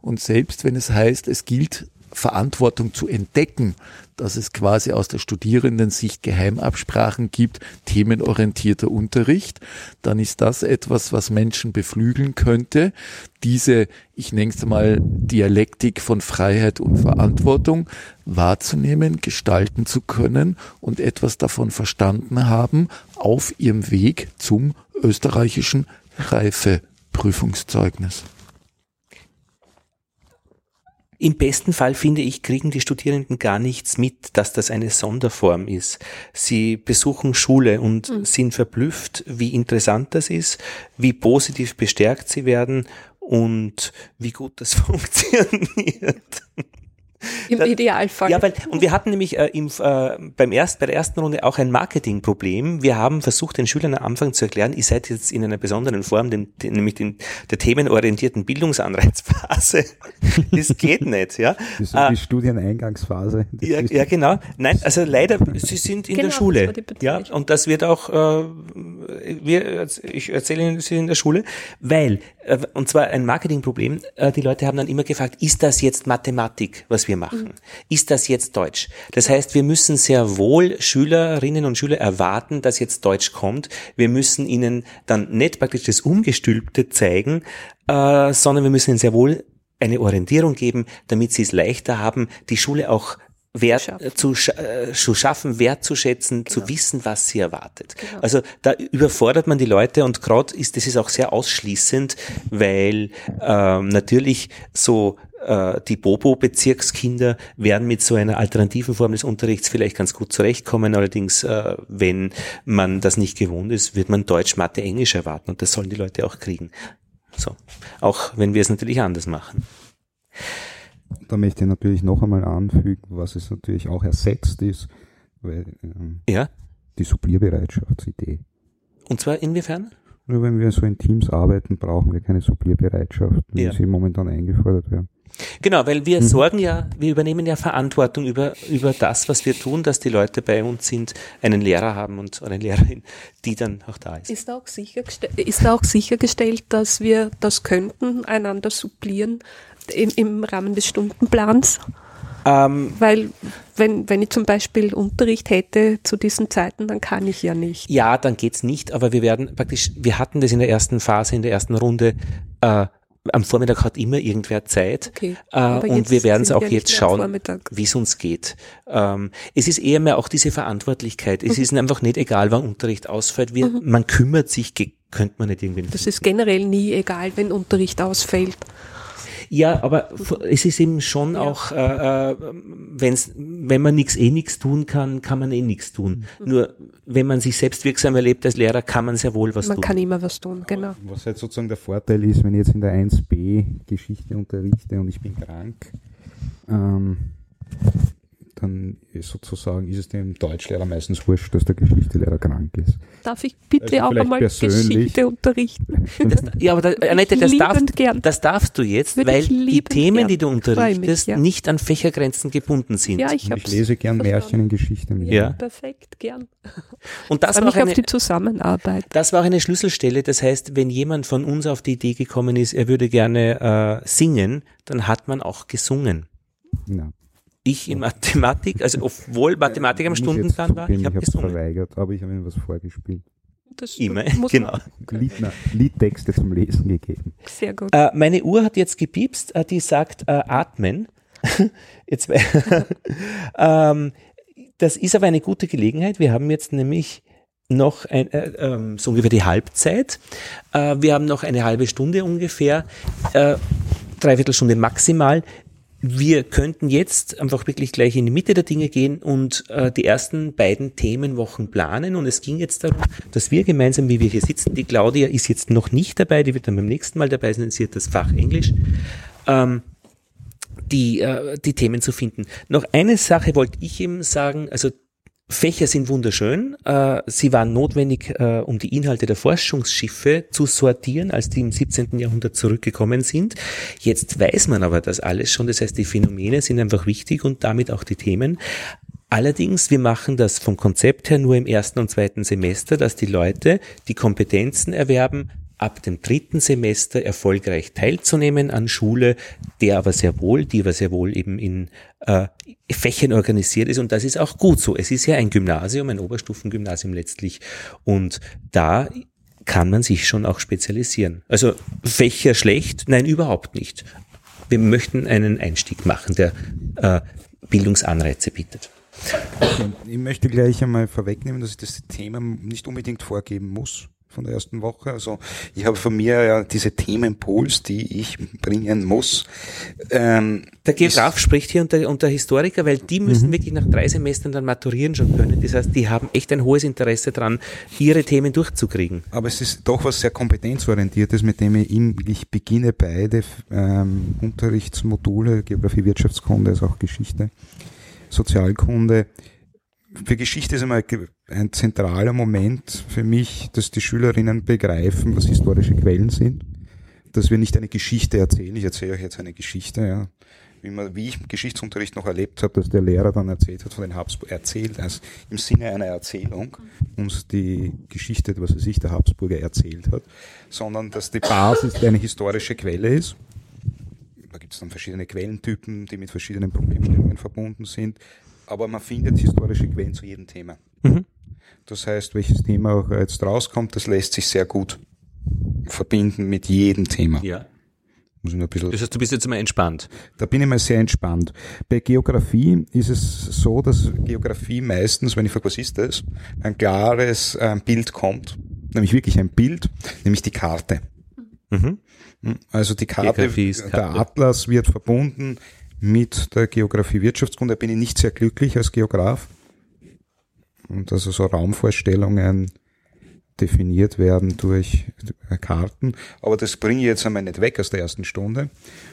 Und selbst wenn es heißt, es gilt Verantwortung zu entdecken, dass es quasi aus der Studierendensicht Geheimabsprachen gibt, themenorientierter Unterricht, dann ist das etwas, was Menschen beflügeln könnte, diese, ich nenne es mal, Dialektik von Freiheit und Verantwortung wahrzunehmen, gestalten zu können und etwas davon verstanden haben auf ihrem Weg zum österreichischen Reifeprüfungszeugnis. Im besten Fall, finde ich, kriegen die Studierenden gar nichts mit, dass das eine Sonderform ist. Sie besuchen Schule und mhm. sind verblüfft, wie interessant das ist, wie positiv bestärkt sie werden und wie gut das funktioniert. Im das, Idealfall. Ja, weil, und wir hatten nämlich äh, im, äh, beim erst, bei der ersten Runde auch ein Marketingproblem. Wir haben versucht, den Schülern am Anfang zu erklären, ihr seid jetzt in einer besonderen Form, dem, dem, nämlich in der themenorientierten Bildungsanreizphase. das geht nicht, ja. Das ist die äh, Studieneingangsphase. Ja, ja, genau. Nein, also leider, sie sind in genau, der Schule. Ja, und das wird auch, äh, wir, ich erzähle Ihnen, sie sind in der Schule, weil, äh, und zwar ein Marketingproblem, äh, die Leute haben dann immer gefragt, ist das jetzt Mathematik, was wir machen. Mhm. Ist das jetzt Deutsch? Das heißt, wir müssen sehr wohl Schülerinnen und Schüler erwarten, dass jetzt Deutsch kommt. Wir müssen ihnen dann nicht praktisch das Umgestülpte zeigen, äh, sondern wir müssen ihnen sehr wohl eine Orientierung geben, damit sie es leichter haben, die Schule auch Wert Schaffen. zu, äh, zu schaffen, wertzuschätzen, zu Genau. wissen, was sie erwartet. Genau. Also da überfordert man die Leute und gerade ist das ist auch sehr ausschließend, weil ähm, natürlich so äh, die Bobo-Bezirkskinder werden mit so einer alternativen Form des Unterrichts vielleicht ganz gut zurechtkommen. Allerdings, äh, wenn man das nicht gewohnt ist, wird man Deutsch, Mathe, Englisch erwarten und das sollen die Leute auch kriegen. So, auch wenn wir es natürlich anders machen. Da möchte ich natürlich noch einmal anfügen, was es natürlich auch ersetzt ist, weil ähm, Ja, die Supplierbereitschaftsidee. und zwar inwiefern? Nur wenn wir so in Teams arbeiten, brauchen wir keine Supplierbereitschaft, wie Ja. sie momentan eingefordert werden. Genau, weil wir Mhm. sorgen ja, wir übernehmen ja Verantwortung über, über das, was wir tun, dass die Leute bei uns sind, einen Lehrer haben und eine Lehrerin, die dann auch da ist. Ist auch, sichergestell ist auch sichergestellt, dass wir das könnten, einander supplieren im, im Rahmen des Stundenplans? Ähm, Weil wenn, wenn ich zum Beispiel Unterricht hätte zu diesen Zeiten, dann kann ich ja nicht. ja, dann geht's nicht, aber wir werden praktisch, wir hatten das in der ersten Phase, in der ersten Runde, äh, am Vormittag hat immer irgendwer Zeit. Okay. Äh, und wir werden es auch jetzt schauen, wie es uns geht. Ähm, es ist eher mehr auch diese Verantwortlichkeit. Mhm. Es ist einfach nicht egal, wann Unterricht ausfällt. Wir, Man kümmert sich, könnte man nicht irgendwie. Das ist generell nie egal, wenn Unterricht ausfällt. Ja, aber es ist eben schon Ja. auch, äh, äh, wenn's, wenn man nichts eh nichts tun kann, kann man eh nichts tun. Mhm. Nur wenn man sich selbst wirksam erlebt als Lehrer, kann man sehr wohl was Man tun. kann immer was tun, genau. Was halt sozusagen der Vorteil ist, wenn ich jetzt in der 1b Geschichte unterrichte und ich bin krank, ähm, dann ist sozusagen ist es dem Deutschlehrer meistens wurscht, dass der Geschichtelehrer krank ist. Darf ich bitte Also auch einmal. Geschichte unterrichten? ja, aber da, Annette, das, darf, das darfst du jetzt, Würde weil die Themen, gern. die du Freu mich, unterrichtest, ja. nicht an Fächergrenzen gebunden sind. Ja, ich ich lese gern Märchen in Geschichte mit. Ja. Perfekt, gern. Und das Freue war, auch mich auf eine, die Zusammenarbeit. das war auch eine Schlüsselstelle. Das heißt, wenn jemand von uns auf die Idee gekommen ist, er würde gerne äh, singen, dann hat man auch gesungen. Ja. Ich in Mathematik, also obwohl Mathematik am Stundenplan war, ich habe gesungen. verweigert, aber ich habe ihm was vorgespielt. Das Immer, muss genau. man- Lied, na, Liedtexte zum Lesen gegeben. Sehr gut. Äh, meine Uhr hat jetzt gepiepst, äh, die sagt äh, atmen. jetzt, ähm, das ist aber eine gute Gelegenheit. Wir haben jetzt nämlich noch ein, äh, ähm, so ungefähr die Halbzeit. Äh, wir haben noch eine halbe Stunde ungefähr, äh, dreiviertel Stunde maximal. Wir könnten jetzt einfach wirklich gleich in die Mitte der Dinge gehen und äh, die ersten beiden Themenwochen planen. Und es ging jetzt darum, dass wir gemeinsam, wie wir hier sitzen, die Claudia ist jetzt noch nicht dabei, die wird dann beim nächsten Mal dabei sein, sie hat das Fach Englisch, ähm, die, äh, die Themen zu finden. Noch eine Sache wollte ich eben sagen, also Fächer sind wunderschön. Äh, sie waren notwendig, äh, um die Inhalte der Forschungsschiffe zu sortieren, als die im 17. Jahrhundert zurückgekommen sind. Jetzt weiß man aber das alles schon. Das heißt, die Phänomene sind einfach wichtig und damit auch die Themen. Allerdings, wir machen das vom Konzept her nur im ersten und zweiten Semester, dass die Leute die Kompetenzen erwerben, ab dem dritten Semester erfolgreich teilzunehmen an Schule, der aber sehr wohl, die aber sehr wohl eben in äh, Fächern organisiert ist und das ist auch gut so. Es ist ja ein Gymnasium, ein Oberstufengymnasium letztlich und da kann man sich schon auch spezialisieren. Also Fächer schlecht? Nein, überhaupt nicht. Wir möchten einen Einstieg machen, der äh, Bildungsanreize bietet. Ich möchte gleich einmal vorwegnehmen, dass ich das Thema nicht unbedingt vorgeben muss von der ersten Woche. Also ich habe von mir ja diese Themenpools, die ich bringen muss. Ähm, Der Geograf spricht hier und der, und der Historiker, weil die müssen wirklich nach drei Semestern dann maturieren schon können. Das heißt, die haben echt ein hohes Interesse dran, ihre Themen durchzukriegen. Aber es ist doch was sehr kompetenzorientiertes, mit dem ich, im, ich beginne beide ähm, Unterrichtsmodule, Geografie, Wirtschaftskunde, also auch Geschichte, Sozialkunde. Für Geschichte ist einmal ge- ein zentraler Moment für mich, dass die Schülerinnen begreifen, was historische Quellen sind. Dass wir nicht eine Geschichte erzählen. Ich erzähle euch jetzt eine Geschichte, ja. Wie, man, wie ich im Geschichtsunterricht noch erlebt habe, dass der Lehrer dann erzählt hat von den Habsburg, erzählt, also im Sinne einer Erzählung, uns die Geschichte, was er sich der Habsburger erzählt hat, sondern dass die Basis eine historische Quelle ist. Da gibt es dann verschiedene Quellentypen, die mit verschiedenen Problemstellungen verbunden sind. Aber man findet historische Quellen zu jedem Thema. Mhm. Das heißt, welches Thema auch jetzt rauskommt, das lässt sich sehr gut verbinden mit jedem Thema. Ja. Muss ich ein bisschen Das heißt, du bist jetzt mal entspannt. Da bin ich mal sehr entspannt. Bei Geografie ist es so, dass Geografie meistens, wenn ich frage, was ist das, ein klares äh, Bild kommt. Nämlich wirklich ein Bild, nämlich die Karte. Mhm. Also die Karte, ist der Karte. Atlas wird verbunden mit der Geografie Wirtschaftskunde. Da bin ich nicht sehr glücklich als Geograf. Und also so Raumvorstellungen definiert werden durch Karten. Aber das bringe ich jetzt einmal nicht weg aus der ersten Stunde.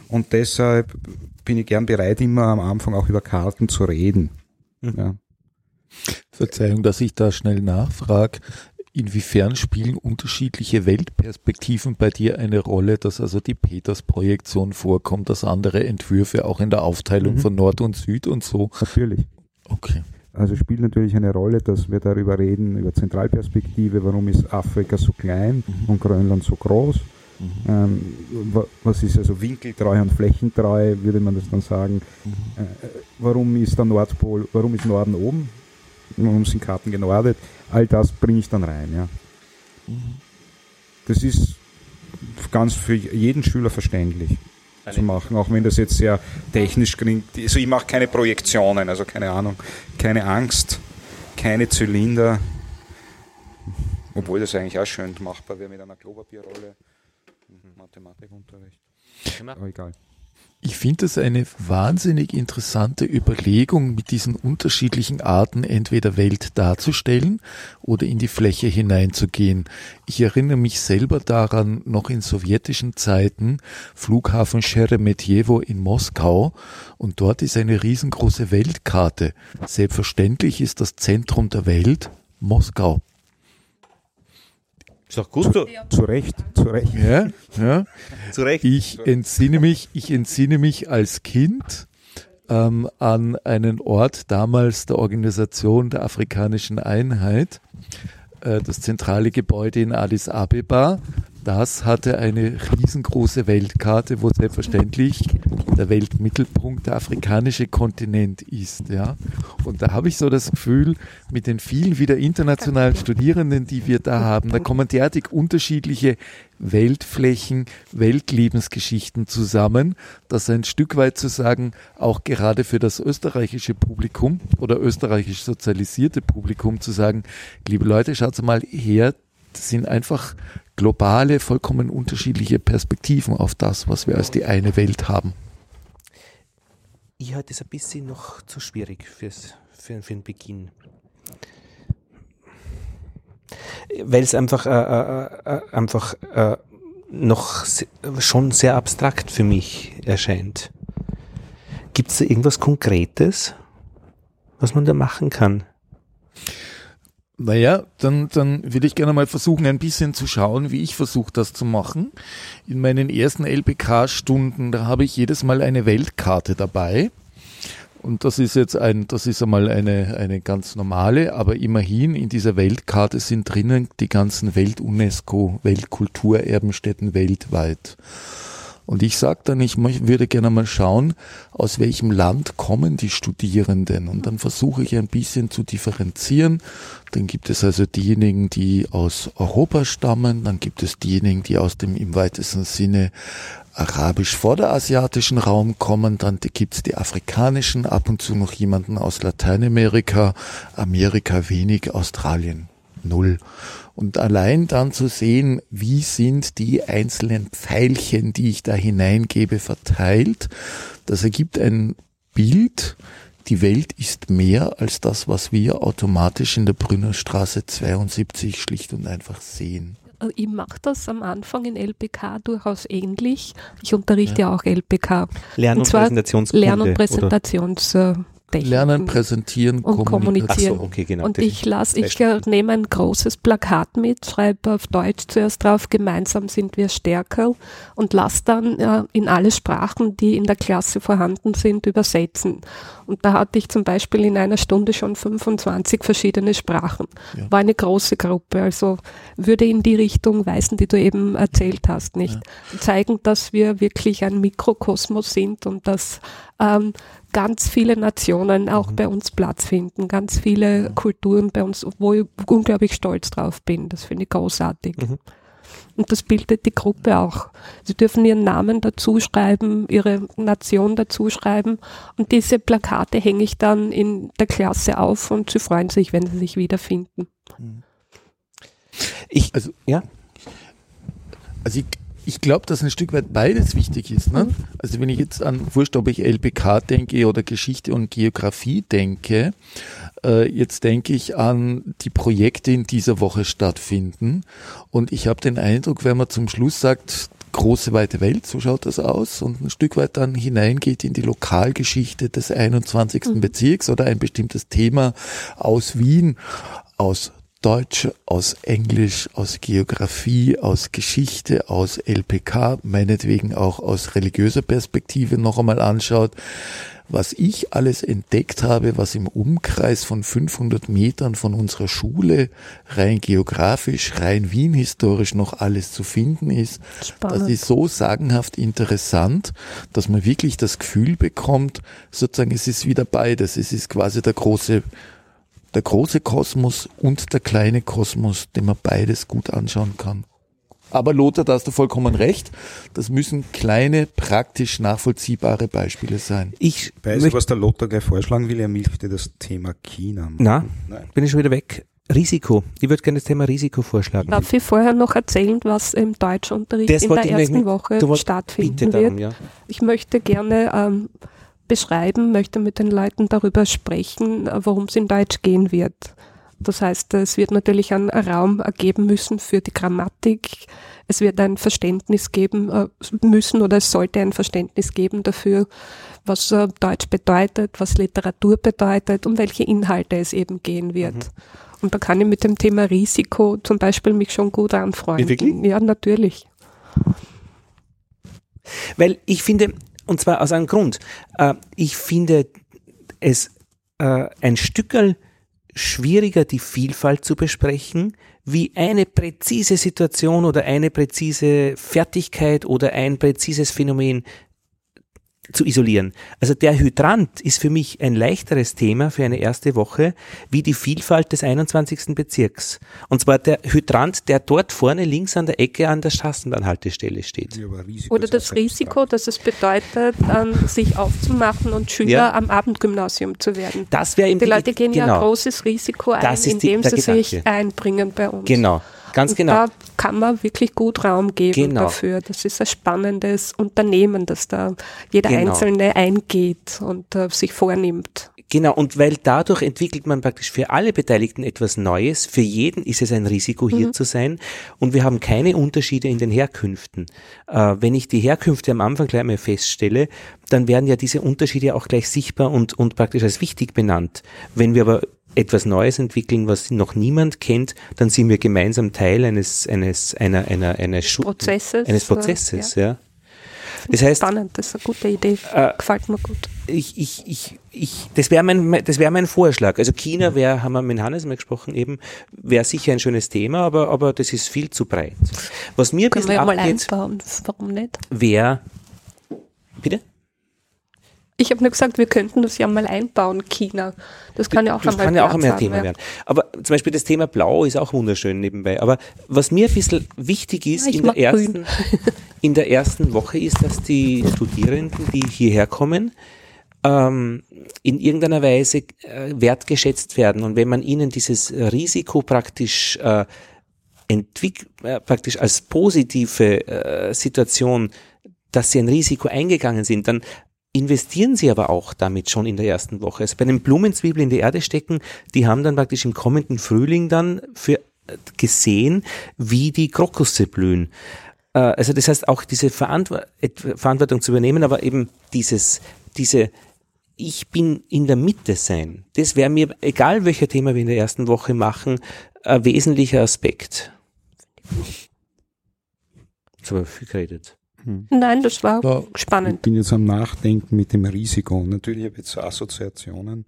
Und deshalb bin ich gern bereit, immer am Anfang auch über Karten zu reden. Ja. Verzeihung, dass ich da schnell nachfrage. Inwiefern spielen unterschiedliche Weltperspektiven bei dir eine Rolle, dass also die Peters-Projektion vorkommt, dass andere Entwürfe auch in der Aufteilung Mhm. von Nord und Süd und so? Natürlich. Okay. Also spielt natürlich eine Rolle, dass wir darüber reden, über Zentralperspektive, warum ist Afrika so klein Mhm. und Grönland so groß. Ähm, wa- was ist also winkeltreu und flächentreu, würde man das dann sagen. Äh, äh, warum ist der Nordpol, warum ist Norden oben? Warum sind Karten genordet? All das bringe ich dann rein, ja. Das ist ganz für jeden Schüler verständlich zu machen, auch wenn das jetzt sehr technisch klingt. Also ich mache keine Projektionen, also keine Ahnung, keine Angst, keine Zylinder, obwohl das eigentlich auch schön machbar wäre mit einer Klopapierrolle. Mathematikunterricht. Aber egal. Ich finde es eine wahnsinnig interessante Überlegung, mit diesen unterschiedlichen Arten entweder Welt darzustellen oder in die Fläche hineinzugehen. Ich erinnere mich selber daran, noch in sowjetischen Zeiten, Flughafen Sheremetyevo in Moskau und dort ist eine riesengroße Weltkarte. Selbstverständlich ist das Zentrum der Welt Moskau. Ist doch gut so. Zu Recht, zu Recht. Ja, ja. Zu Recht. Ich entsinne mich, ich entsinne mich als Kind ähm, an einen Ort damals der Organisation der Afrikanischen Einheit, äh, das zentrale Gebäude in Addis Abeba. Das hatte eine riesengroße Weltkarte, wo selbstverständlich der Weltmittelpunkt der afrikanische Kontinent ist, ja. Und da habe ich so das Gefühl, mit den vielen wieder internationalen Studierenden, die wir da haben, da kommen derartig unterschiedliche Weltflächen, Weltlebensgeschichten zusammen, dass ein Stück weit zu sagen, auch gerade für das österreichische Publikum oder österreichisch sozialisierte Publikum zu sagen, liebe Leute, schaut mal her, das sind einfach globale, vollkommen unterschiedliche Perspektiven auf das, was wir als die eine Welt haben. Ich halte es ein bisschen noch zu schwierig fürs, für, für den Beginn. Weil es einfach, äh, äh, äh, einfach äh, noch schon sehr abstrakt für mich erscheint. Gibt es da irgendwas Konkretes, was man da machen kann? Naja, dann, dann würde ich gerne mal versuchen, ein bisschen zu schauen, wie ich versuche, das zu machen. In meinen ersten LPK-Stunden, da habe ich jedes Mal eine Weltkarte dabei. Und das ist jetzt ein, das ist einmal eine, eine ganz normale, aber immerhin in dieser Weltkarte sind drinnen die ganzen Welt-UNESCO, Weltkulturerbenstätten weltweit. Und ich sage dann, ich würde gerne mal schauen, aus welchem Land kommen die Studierenden. Und dann versuche ich ein bisschen zu differenzieren. Dann gibt es also diejenigen, die aus Europa stammen. Dann gibt es diejenigen, die aus dem im weitesten Sinne arabisch-vorderasiatischen Raum kommen. Dann gibt es die afrikanischen, ab und zu noch jemanden aus Lateinamerika, Amerika wenig, Australien null. Und allein dann zu sehen, wie sind die einzelnen Pfeilchen, die ich da hineingebe, verteilt, das ergibt ein Bild. Die Welt ist mehr als das, was wir automatisch in der Brünnerstraße 72 schlicht und einfach sehen. Also Ich mache das am Anfang in LPK durchaus ähnlich. Ich unterrichte ja, auch LPK. Lern- und, Und zwar Präsentationskunde. Lern- und oder? Präsentationstechniken. Lernen, präsentieren, Und kommunizieren. so, okay, genau. Und ich lasse, ich nehme ein großes Plakat mit, schreibe auf Deutsch zuerst drauf, gemeinsam sind wir stärker und lasse dann äh, in alle Sprachen, die in der Klasse vorhanden sind, übersetzen. Und da hatte ich zum Beispiel in einer Stunde schon 25 verschiedene Sprachen. Ja. War eine große Gruppe, also würde in die Richtung weisen, die du eben erzählt hast, nicht? Zeigen, dass wir wirklich ein Mikrokosmos sind und dass ähm, ganz viele Nationen auch bei uns Platz finden, ganz viele Kulturen bei uns, wo ich unglaublich stolz drauf bin. Das finde ich großartig. Mhm. Und das bildet die Gruppe auch. Sie dürfen ihren Namen dazu schreiben, ihre Nation dazu schreiben. Und diese Plakate hänge ich dann in der Klasse auf und sie freuen sich, wenn sie sich wiederfinden. Ich, also, ja. Also ich, ich glaube, dass ein Stück weit beides wichtig ist. Ne? Also wenn ich jetzt an, wurscht, ob ich LPK denke oder Geschichte und Geografie denke, äh, jetzt denke ich an die Projekte, in dieser Woche stattfinden. Und ich habe den Eindruck, wenn man zum Schluss sagt, große weite Welt, so schaut das aus, und ein Stück weit dann hineingeht in die Lokalgeschichte des 21. Mhm. Bezirks oder ein bestimmtes Thema aus Wien, aus Deutsch, aus Englisch, aus Geografie, aus Geschichte, aus LPK, meinetwegen auch aus religiöser Perspektive noch einmal anschaut, was ich alles entdeckt habe, was im Umkreis von 500 Metern von unserer Schule rein geografisch, rein Wien historisch noch alles zu finden ist, das Spannend. ist so sagenhaft interessant, dass man wirklich das Gefühl bekommt, sozusagen es ist wieder beides. Es ist quasi der große der große Kosmos und der kleine Kosmos, den man beides gut anschauen kann. Aber Lothar, da hast du vollkommen recht. Das müssen kleine, praktisch nachvollziehbare Beispiele sein. Ich Weißt du, möchte, was der Lothar gleich vorschlagen will? Er möchte das Thema China. machen. na, Nein. bin ich schon wieder weg. Risiko. Ich würde gerne das Thema Risiko vorschlagen. Darf ich vorher noch erzählen, was im Deutschunterricht Das in der ersten Woche stattfinden Bitte wird? darum, ja. Ich möchte gerne ähm, beschreiben, möchte mit den Leuten darüber sprechen, worum es in Deutsch gehen wird. Das heißt, es wird natürlich einen Raum ergeben müssen für die Grammatik. Es wird ein Verständnis geben äh, müssen oder es sollte ein Verständnis geben dafür, was äh, Deutsch bedeutet, was Literatur bedeutet, um welche Inhalte es eben gehen wird. Und da kann ich mit dem Thema Risiko zum Beispiel mich schon gut anfreunden. Wirklich? Ja, natürlich. Weil ich finde, und zwar aus einem Grund, äh, ich finde es äh, ein Stückerl schwieriger, die Vielfalt zu besprechen, wie eine präzise Situation oder eine präzise Fertigkeit oder ein präzises Phänomen zu isolieren. Also der Hydrant ist für mich ein leichteres Thema für eine erste Woche wie die Vielfalt des 21. Bezirks. Und zwar der Hydrant, der dort vorne links an der Ecke an der Straßenbahnhaltestelle steht. Ja, Oder das Risiko, dass es bedeutet, ähm, sich aufzumachen und Schüler Ja. am Abendgymnasium zu werden. Das wäre im Die Leute gehen ja ein genau, großes Risiko ein, Das ist die- indem sie sich einbringen bei uns. Genau, ganz Und genau. Da kann man wirklich gut Raum geben Genau. dafür. Das ist ein spannendes Unternehmen, das da jeder Genau. Einzelne eingeht und äh, sich vornimmt. Genau, und weil dadurch entwickelt man praktisch für alle Beteiligten etwas Neues. Für jeden ist es ein Risiko, hier zu sein. Und wir haben keine Unterschiede in den Herkünften. Äh, wenn ich die Herkünfte am Anfang gleich mal feststelle, dann werden ja diese Unterschiede auch gleich sichtbar und, und praktisch als wichtig benannt. Wenn wir aber etwas Neues entwickeln, was noch niemand kennt, dann sind wir gemeinsam Teil eines, eines, einer, einer, einer Schu- Prozesses, eines äh, Prozesses, ja. Das heißt, Spannend, das ist eine gute Idee. Äh, Gefällt mir gut. ich, ich, ich, ich, das wäre mein, das wäre mein Vorschlag. Also China wäre, haben wir mit Hannes mal gesprochen, eben, wäre sicher ein schönes Thema, aber, aber das ist viel zu breit. Was mir ein Können wir bisschen ja mal abgeht, einbauen. Warum nicht? wäre, bitte? Ich habe nur gesagt, wir könnten das ja mal einbauen, China. Das kann ja auch Das einmal kann ja auch mehr haben, Thema werden. Aber zum Beispiel das Thema Blau ist auch wunderschön nebenbei. Aber was mir ein bisschen wichtig ist Ja, in, der ersten, in der ersten Woche ist, dass die Studierenden, die hierher kommen, ähm, in irgendeiner Weise äh, wertgeschätzt werden. Und wenn man ihnen dieses Risiko praktisch äh, entwick äh, praktisch als positive äh, Situation, dass sie ein Risiko eingegangen sind, dann investieren sie aber auch damit schon in der ersten Woche. Also bei den Blumenzwiebeln in die Erde stecken, die haben dann praktisch im kommenden Frühling dann für äh, gesehen, wie die Krokusse blühen. Äh, Also das heißt auch diese Verantw et- Verantwortung zu übernehmen, aber eben dieses, diese ich bin in der Mitte sein. Das wäre mir, egal welcher Thema wir in der ersten Woche machen, ein wesentlicher Aspekt. Jetzt habe ich viel geredet. Nein, das war. Ich spannend. bin jetzt am Nachdenken mit dem Risiko. Natürlich habe ich jetzt so Assoziationen.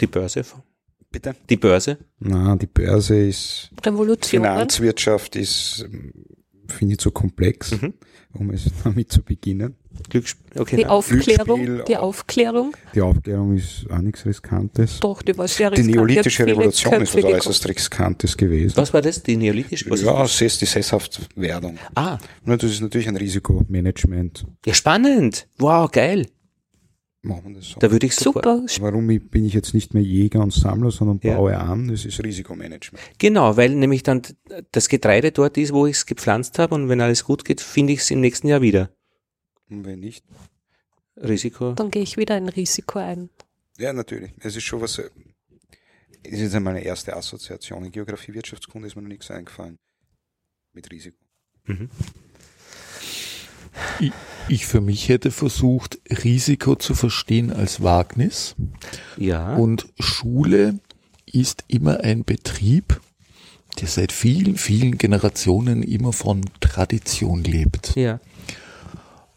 Die Börse. Bitte? Die Börse. Na, die Börse ist, Revolution. Finanzwirtschaft ist, ähm, finde ich, zu komplex, Mhm. um es damit zu beginnen. Glücksspiel. Okay, Die. Aufklärung, Glücksspiel, die. Aufklärung, Die Aufklärung ist auch nichts Riskantes. doch, die war sehr Die riskant. neolithische Die viele Revolution ist was äußerst. Riskantes gewesen. Was war das? Die neolithische? Was ist Ja, das? Sess, die Sesshaftwerdung. Ah, Und das ist natürlich ein Risikomanagement. ja, spannend. Wow, geil. Machen wir das so. Da würde ich sofort. Super, Warum bin ich jetzt nicht mehr Jäger und Sammler, sondern Ja. baue an? Das ist Risikomanagement. Genau, weil nämlich dann das Getreide dort ist, wo ich es gepflanzt habe und wenn alles gut geht, finde ich es im nächsten Jahr wieder. Und wenn nicht? Risiko. dann gehe ich wieder ein Risiko ein. Ja, natürlich. Es ist schon was. äh, Es ist jetzt einmal meine erste Assoziation. In Geografie, Wirtschaftskunde ist mir noch nichts eingefallen. Mit Risiko. Mhm. Ich, ich für mich hätte versucht, Risiko zu verstehen als Wagnis. Ja. Und Schule ist immer ein Betrieb, der seit vielen, vielen Generationen immer von Tradition lebt. ja.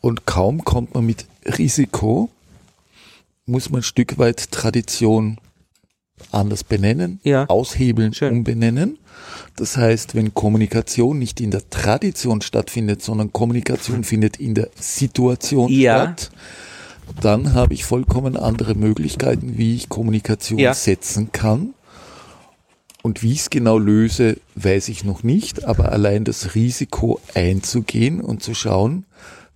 Und kaum kommt man mit Risiko, muss man ein Stück weit Tradition anders benennen, Ja. aushebeln, Schön. umbenennen. Das heißt, wenn Kommunikation nicht in der Tradition stattfindet, sondern Kommunikation findet in der Situation Ja. statt, dann habe ich vollkommen andere Möglichkeiten, wie ich Kommunikation Ja. setzen kann. Und wie ich es genau löse, weiß ich noch nicht, aber allein das Risiko einzugehen und zu schauen,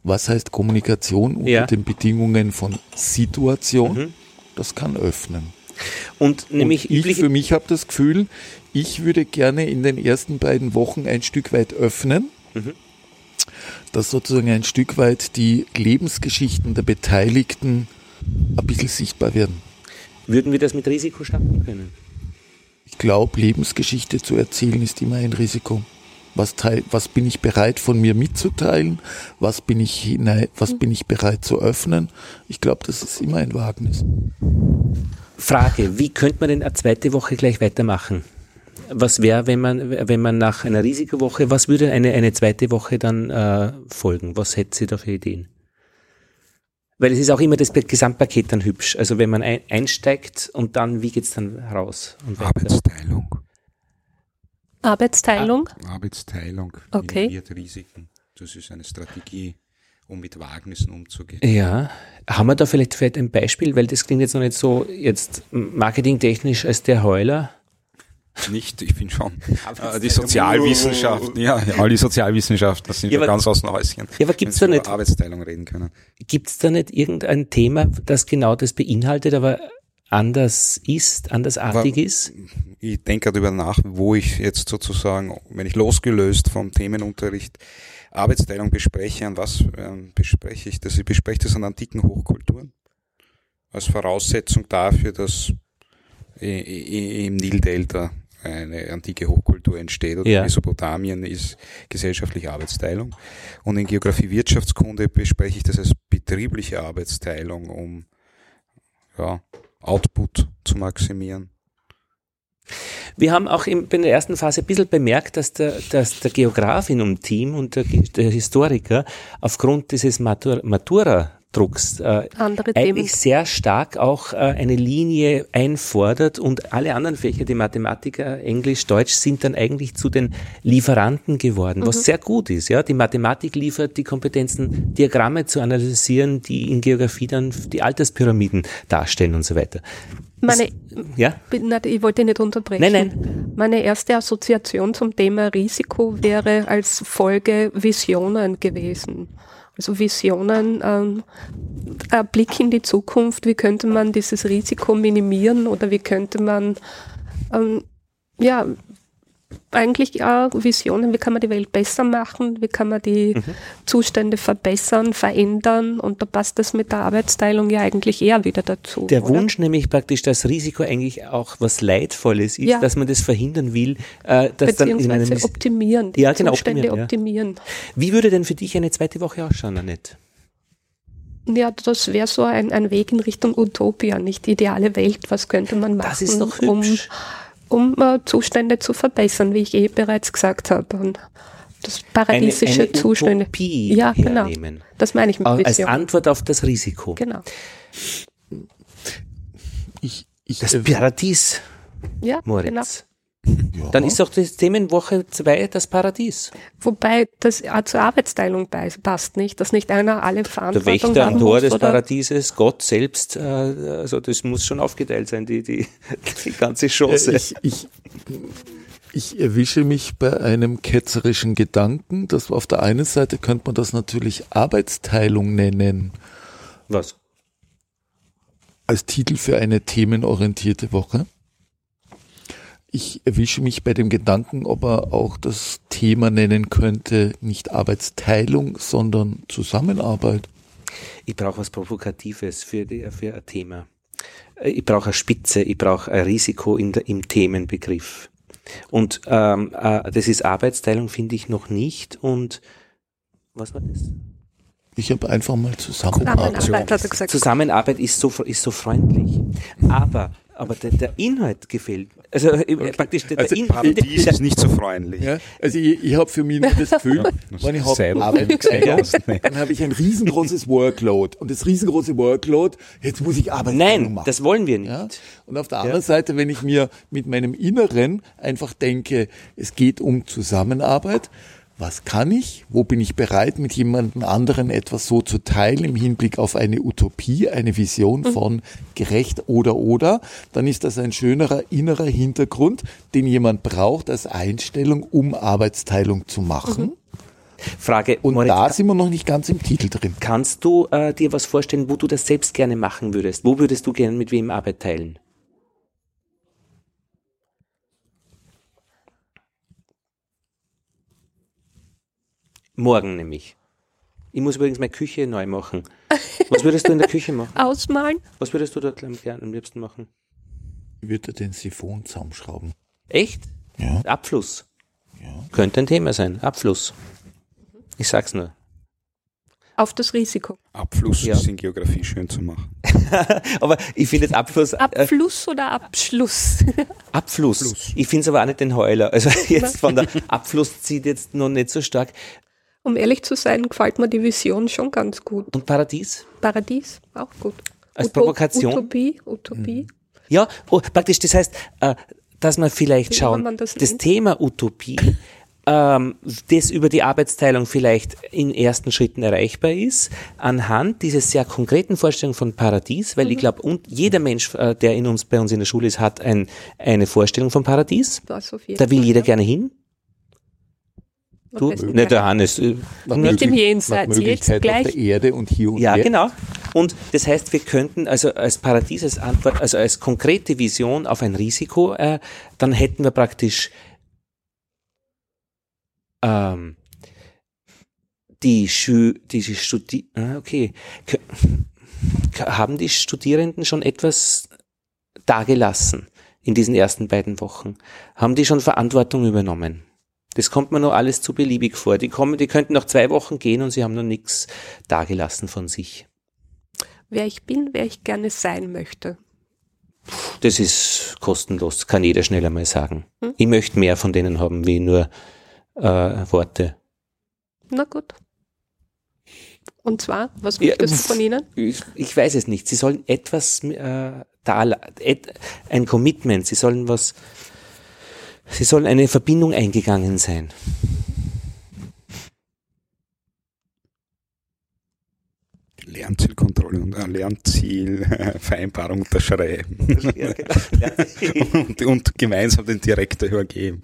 was heißt Kommunikation unter Ja. den Bedingungen von Situation, Mhm. das kann öffnen. Und nämlich und ich für mich habe das Gefühl, ich würde gerne in den ersten beiden Wochen ein Stück weit öffnen, Mhm. dass sozusagen ein Stück weit die Lebensgeschichten der Beteiligten ein bisschen sichtbar werden. würden wir das mit Risiko schaffen können. Ich glaube, Lebensgeschichte zu erzählen ist immer ein Risiko. Was, teil, was bin ich bereit von mir mitzuteilen? Was bin ich hinein, was bin ich bereit zu öffnen? Ich glaube, das ist immer ein Wagnis. Frage, wie könnte man denn eine zweite Woche gleich weitermachen? Was wäre, wenn man, wenn man nach einer Risikowoche, was würde eine, eine zweite Woche dann äh, folgen? Was hätte sie da für Ideen? Weil es ist auch immer das Gesamtpaket dann hübsch. Also wenn man ein, einsteigt und dann, wie geht's dann raus? Arbeitsteilung. Arbeitsteilung, Arbeitsteilung Okay. Risiken. Das ist eine Strategie, um mit Wagnissen umzugehen. Ja, haben wir da vielleicht, vielleicht ein Beispiel, weil das klingt jetzt noch nicht so jetzt marketingtechnisch als der Heuler. Nicht, ich bin schon. Äh, die Sozialwissenschaften, ja, ja, all die Sozialwissenschaften, das sind Ja, aber- ganz aus dem Häuschen. Ja, aber gibt's da nicht- über Arbeitsteilung reden können. Gibt es da nicht irgendein Thema, das genau das beinhaltet, aber anders ist, andersartig Aber- ist? Ich denke darüber nach, wo ich jetzt sozusagen, wenn ich losgelöst vom Themenunterricht Arbeitsteilung bespreche, an was ähm, bespreche ich das? Ich bespreche das an antiken Hochkulturen als Voraussetzung dafür, dass im Nildelta eine antike Hochkultur entsteht oder Ja. Mesopotamien ist gesellschaftliche Arbeitsteilung. Und in Geografie Wirtschaftskunde bespreche ich das als betriebliche Arbeitsteilung, um ja, Output zu maximieren. Wir haben auch in, der ersten Phase ein bisschen bemerkt, dass der, dass der Geograf in einem Team und der, der Historiker aufgrund dieses Matur, Matura-Drucks äh, andere eigentlich sehr stark auch äh, eine Linie einfordert und alle anderen Fächer, die Mathematiker, Englisch, Deutsch, sind dann eigentlich zu den Lieferanten geworden, was sehr gut ist. Ja, die Mathematik liefert die Kompetenzen, Diagramme zu analysieren, die in Geografie dann die Alterspyramiden darstellen und so weiter. Meine, Ja, ich wollte nicht unterbrechen. Nein, nein. Meine erste Assoziation zum Thema Risiko wäre als Folge Visionen gewesen. Also Visionen, ähm, ein Blick in die Zukunft, wie könnte man dieses Risiko minimieren oder wie könnte man, ähm, ja, eigentlich auch Visionen, wie kann man die Welt besser machen, wie kann man die Mhm. Zustände verbessern, verändern und da passt das mit der Arbeitsteilung ja eigentlich eher wieder dazu. Der oder? Wunsch nämlich praktisch, dass Risiko eigentlich auch was Leidvolles ist, Ja. dass man das verhindern will, äh, dass dann in einem optimieren, die Ja, genau, Zustände optimieren, ja. optimieren. Wie würde denn für dich eine zweite Woche ausschauen, Annette? Ja, das wäre so ein, ein Weg in Richtung Utopia, nicht die ideale Welt. Was könnte man machen, um. Um äh, Zustände zu verbessern, wie ich eh bereits gesagt habe. Und das paradiesische eine Zustände. Utopie Ja, genau. hernehmen. Das meine ich mit Als Vision. Antwort auf das Risiko. Genau. Ich, ich, Das äh, Paradies, Ja, genau. Ja. Dann ist doch die Themenwoche 2 das Paradies. Wobei das auch zur Arbeitsteilung bei- passt nicht, dass nicht einer alle Der Verantwortung Wächter am haben Tor des? Paradieses, Gott selbst, äh, also das muss schon aufgeteilt sein, die, die, die ganze Äh, Chance. Ich, ich, ich erwische mich bei einem ketzerischen Gedanken, dass auf der einen Seite könnte man das natürlich Arbeitsteilung nennen, Was? als Titel für eine themenorientierte Woche. Ich erwische mich bei dem Gedanken, ob er auch das Thema nennen könnte, nicht Arbeitsteilung, sondern Zusammenarbeit. Ich brauche was Provokatives für, die, für ein Thema. Äh, Ich brauche eine Spitze, ich brauche ein Risiko in der, im Themenbegriff. Und ähm, äh, das ist Arbeitsteilung, finde ich noch nicht. Und was war das? Ich habe einfach mal Zusammenarbeit. Zusammenarbeit. Zusammenarbeit ist so, ist so freundlich. Aber, aber der, der Inhalt gefällt. mir. Also äh, praktisch der, Also der Paradies der, ist nicht so freundlich. Ja, also ich, ich habe für mich nur das Gefühl, wenn ich Selber. Hauptarbeit dann habe ich ein riesengroßes Workload. Und das riesengroße Workload, jetzt muss ich Arbeit Nein, das wollen wir nicht. Ja? Und auf der anderen Seite, wenn ich mir mit meinem Inneren einfach denke, es geht um Zusammenarbeit, was kann ich? Wo bin ich bereit, mit jemandem anderen etwas so zu teilen im Hinblick auf eine Utopie, eine Vision von gerecht oder oder? Dann ist das ein schönerer innerer Hintergrund, den jemand braucht als Einstellung, um Arbeitsteilung zu machen. Frage, Und Moritz, da sind wir noch nicht ganz im Titel drin. kannst du äh, dir was vorstellen, wo du das selbst gerne machen würdest? Wo würdest du gerne mit wem Arbeit teilen? Morgen nämlich. Ich muss übrigens meine Küche neu machen. Was würdest du in der Küche machen? Ausmalen? Was würdest du dort am, am liebsten machen? Ich würde den Siphon zusammenschrauben. Echt? Ja. Abfluss. Ja. Könnte ein Thema sein. Abfluss. Ich sag's nur. Auf das Risiko. Abfluss Ja. ist in Geografie schön zu machen. Aber ich finde jetzt Abfluss. Äh, Abfluss oder Abschluss? Abfluss. Ich finde es aber auch nicht den Heuler. Also jetzt von der Abfluss zieht jetzt noch nicht so stark. Um ehrlich zu sein, gefällt mir die Vision schon ganz gut. Und Paradies? Paradies, auch gut. Als Provokation? Utopie, Utopie. Ja, oh, praktisch, das heißt, äh, dass man vielleicht Wie schauen, man das das. Thema Utopie, ähm, das über die Arbeitsteilung vielleicht in ersten Schritten erreichbar ist, anhand dieses sehr konkreten Vorstellung von Paradies, weil ich Mhm. glaube, und jeder Mensch, äh, der in uns, bei uns in der Schule ist, hat ein, eine Vorstellung von Paradies. Da will jeder gerne hin. Du, nicht der gleich. Hannes. äh, Nach Nicht im Jenseits, jetzt Möglichkeit auf gleich. der Erde und hier und Ja, jetzt. genau. Und das heißt, wir könnten also als Paradies als Antwort, also als konkrete Vision auf ein Risiko, äh, dann hätten wir praktisch ähm, die Schü die Studi ah, okay. Haben die Studierenden schon etwas dagelassen in diesen ersten beiden Wochen? Haben die schon Verantwortung übernommen? Das kommt mir nur alles zu beliebig vor. Die kommen, die könnten noch zwei Wochen gehen und sie haben noch nichts dagelassen von sich. Wer ich bin, wer ich gerne sein möchte. Das ist kostenlos, kann jeder schnell einmal sagen. Hm? Ich möchte mehr von denen haben, wie nur äh, Worte. Na gut. Und zwar, was Ja, möchtest pf. du von Ihnen? Ich, ich weiß es nicht. Sie sollen etwas äh, da, et, ein Commitment, sie sollen was, sie sollen eine Verbindung eingegangen sein. Lernzielkontrolle und äh, Lernzielvereinbarung unterschreiben und, und gemeinsam den Direktor übergeben.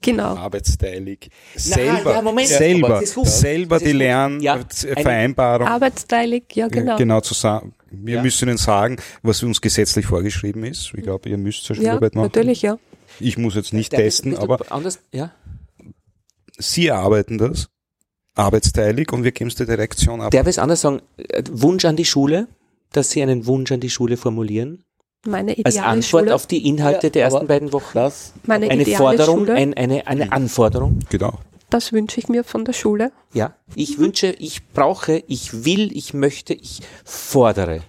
Genau. Arbeitsteilig. Selber, ja, Moment. selber, selber die gut. Lern Ja, äh, Arbeitsteilig, ja genau. genau zu sagen. Wir Ja. müssen Ihnen sagen, was uns gesetzlich vorgeschrieben ist. Ich glaube, ihr müsst zur Ja, Schularbeit machen. natürlich, ja. Ich muss jetzt nicht Der- testen, bist du aber anders, ja. Sie erarbeiten das arbeitsteilig und wir geben es der Direktion ab. Darf ich es anders sagen? Wunsch an die Schule, dass Sie einen Wunsch an die Schule formulieren? Meine Als ideale Antwort Schule. auf die Inhalte Ja, der ersten beiden Wochen? Das, meine Eine ideale Forderung, Schule. ein, eine, eine Anforderung? Genau. das wünsche ich mir von der Schule. Ja. Ich wünsche, ich brauche, ich will, ich möchte, ich fordere.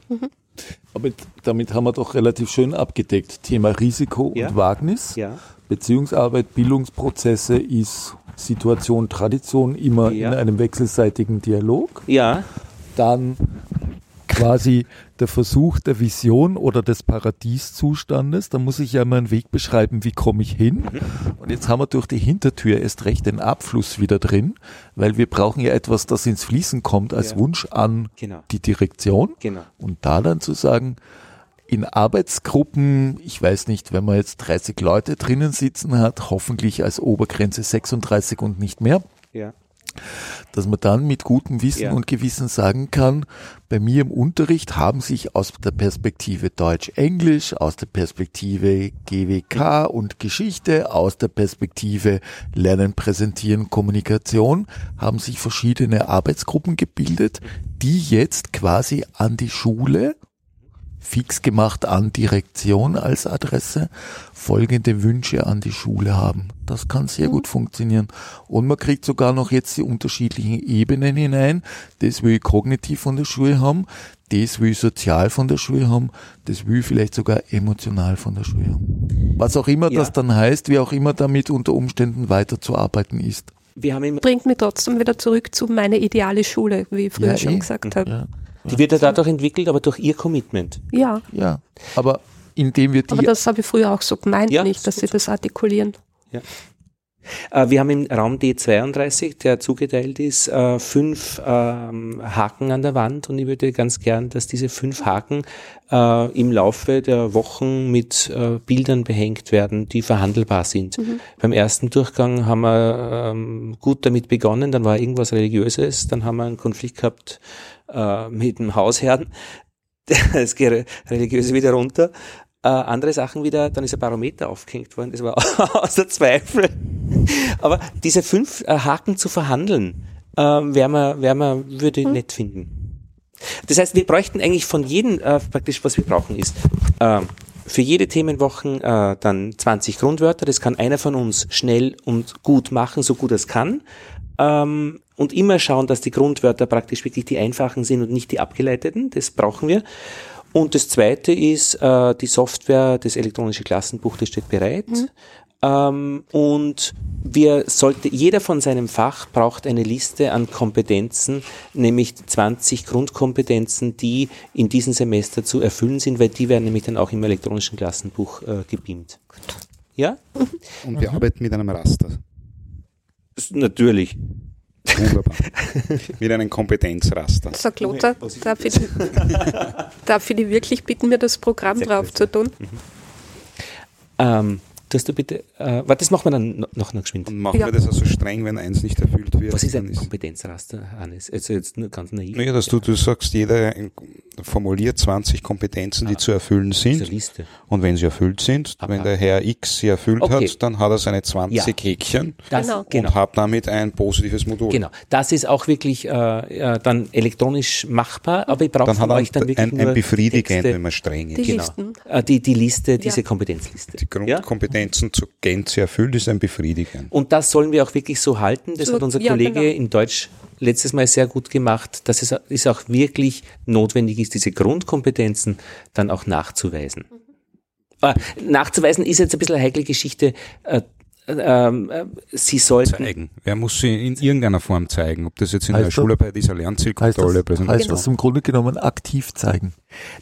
Aber damit haben wir doch relativ schön abgedeckt. Thema Risiko Ja. und Wagnis. Ja. Beziehungsarbeit, Bildungsprozesse ist Situation, Tradition immer Ja. in einem wechselseitigen Dialog. Ja. Dann quasi der Versuch der Vision oder des Paradieszustandes. Da muss ich ja mal einen Weg beschreiben, wie komme ich hin. Und jetzt haben wir durch die Hintertür erst recht den Abfluss wieder drin, weil wir brauchen ja etwas, das ins Fließen kommt als Ja. Wunsch an Genau. die Direktion. Genau. Und da dann zu sagen, in Arbeitsgruppen, ich weiß nicht, wenn man jetzt 30 Leute drinnen sitzen hat, hoffentlich als Obergrenze 36 und nicht mehr, Ja. Dass man dann mit gutem Wissen Ja. und Gewissen sagen kann, bei mir im Unterricht haben sich aus der Perspektive Deutsch-Englisch, aus der Perspektive GWK und Geschichte, aus der Perspektive Lernen, Präsentieren, Kommunikation, haben sich verschiedene Arbeitsgruppen gebildet, die jetzt quasi an die Schule fix gemacht an Direktion als Adresse folgende Wünsche an die Schule haben. Das kann sehr gut funktionieren. Und man kriegt sogar noch jetzt die unterschiedlichen Ebenen hinein. Das will ich kognitiv von der Schule haben, das will ich sozial von der Schule haben, das will ich vielleicht sogar emotional von der Schule haben. Was auch immer Ja. das dann heißt, wie auch immer damit unter Umständen weiterzuarbeiten ist. Wir haben im, Bringt mich trotzdem wieder zurück zu meiner ideale Schule, wie ich früher Ja, schon eh. gesagt habe. Ja, die wird ja dadurch entwickelt, aber durch ihr Commitment. Ja, ja. Aber indem wir die aber das habe ich früher auch so gemeint, Ja, nicht, dass sie das artikulieren. Äh, wir haben im Raum D32, der zugeteilt ist, äh, fünf ähm, Haken an der Wand und ich würde ganz gern, dass diese fünf Haken äh, im Laufe der Wochen mit Bildern behängt werden, die verhandelbar sind. Beim ersten Durchgang haben wir ähm, gut damit begonnen, dann war irgendwas Religiöses, dann haben wir einen Konflikt gehabt äh, mit dem Hausherrn, das geht Religiöse wieder runter. Äh, andere Sachen wieder, dann ist ein Barometer aufgehängt worden, das war außer Zweifel. Aber diese fünf äh, Haken zu verhandeln, äh, wär man, wär man, würde ich nett finden. Das heißt, wir bräuchten eigentlich von jedem, äh, praktisch, was wir brauchen, ist äh, für jede Themenwochen äh, dann 20 Grundwörter. Das kann einer von uns schnell und gut machen, so gut es kann. Ähm, und immer schauen, dass die Grundwörter praktisch wirklich die einfachen sind und nicht die abgeleiteten. Das brauchen wir. Und das zweite ist äh, die Software, das elektronische Klassenbuch, das steht bereit. Ähm, und wir sollte, jeder von seinem Fach braucht eine Liste an Kompetenzen, nämlich 20 Grundkompetenzen, die in diesem Semester zu erfüllen sind, weil die werden nämlich dann auch im elektronischen Klassenbuch äh, gebeamt. Ja? Und wir arbeiten mit einem Raster. Natürlich. Wunderbar. mit einem Kompetenzraster. Sag Lothar, darf ich, darf ich dich wirklich bitten, mir das Programm Sehr drauf zu tun? Ähm, dass du bitte, äh, warte, das machen wir dann no- noch, noch geschwind. Und machen Ja. wir das also streng, wenn eins nicht erfüllt wird? Was ist ein Kompetenzraster, Hannes? Also jetzt nur ganz naiv. Naja, dass du, du sagst, jeder formuliert 20 Kompetenzen, die zu erfüllen Diese sind. Liste. Und wenn sie erfüllt sind, Aber- wenn der Herr X sie erfüllt Okay. hat, dann hat er seine 20 Ja. Häkchen Das, Genau. genau. und hat damit ein positives Modul. Genau, das ist auch wirklich äh, äh, dann elektronisch machbar, aber ich brauche Dann von euch dann wirklich ein, nur ein befriedigend, Texte. wenn man streng Die ist. genau. Listen. Äh, die, die Liste, diese Ja. Kompetenzliste. Die ja? Grundkompetenzen zur Gänze erfüllt ist ein befriedigend. Und das sollen wir auch wirklich so halten. Das So, hat unser ja, Kollege genau. in Deutsch letztes Mal sehr gut gemacht, dass es ist auch wirklich notwendig ist, diese Grundkompetenzen dann auch nachzuweisen. Äh, nachzuweisen ist jetzt ein bisschen eine heikle Geschichte. Äh, ähm, äh, Sie sollten Zeigen. Wer muss sie in irgendeiner Form zeigen? Ob das jetzt in der Heißt das- Schularbeit ist, eine Lernzielkontrolle, das, heißt Präsentation. das im Grunde genommen aktiv zeigen.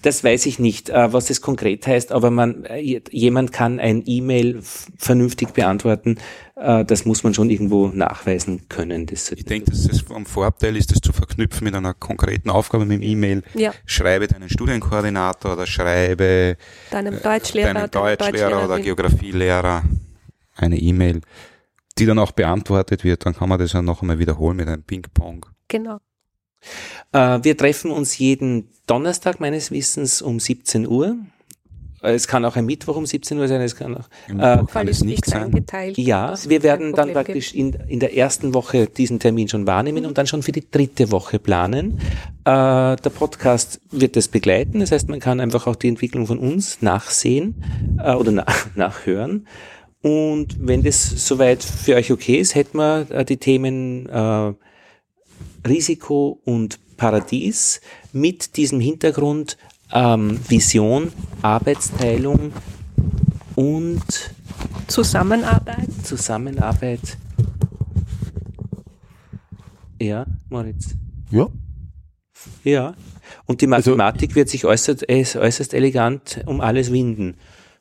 Das weiß ich nicht, äh, was das konkret heißt, aber man, äh, jemand kann ein E-Mail vernünftig beantworten. Das muss man schon irgendwo nachweisen können. Das, Ich denke, dass es vom Vorteil ist, das zu verknüpfen mit einer konkreten Aufgabe mit dem E-Mail. Ja, Schreibe deinen Studienkoordinator oder schreibe deinem Deutschlehrer, deinem Deutschlehrer oder. Geografielehrer eine E-Mail, die dann auch beantwortet wird. Dann kann man das ja noch einmal wiederholen mit einem Ping-Pong. Genau. Äh, wir treffen uns jeden Donnerstag meines Wissens um 17 Uhr. Äh, Es kann auch ein Mittwoch um 17 Uhr sein, es kann auch. Im Äh, kann es nicht sein. eingeteilt. Ja, wir werden dann praktisch in, in der ersten Woche diesen Termin schon wahrnehmen und dann schon für die dritte Woche planen. Äh, der Podcast wird das begleiten, das heißt, man kann einfach auch die Entwicklung von uns nachsehen äh, oder na, nachhören. Und wenn das soweit für euch okay ist, hätten wir äh, die Themen äh, Risiko und Paradies mit diesem Hintergrund ähm, Vision, Arbeitsteilung und. Zusammenarbeit. Zusammenarbeit. Ja, Moritz. Ja. Ja. Und die Also- Mathematik wird sich äußerst, äußerst elegant um alles winden.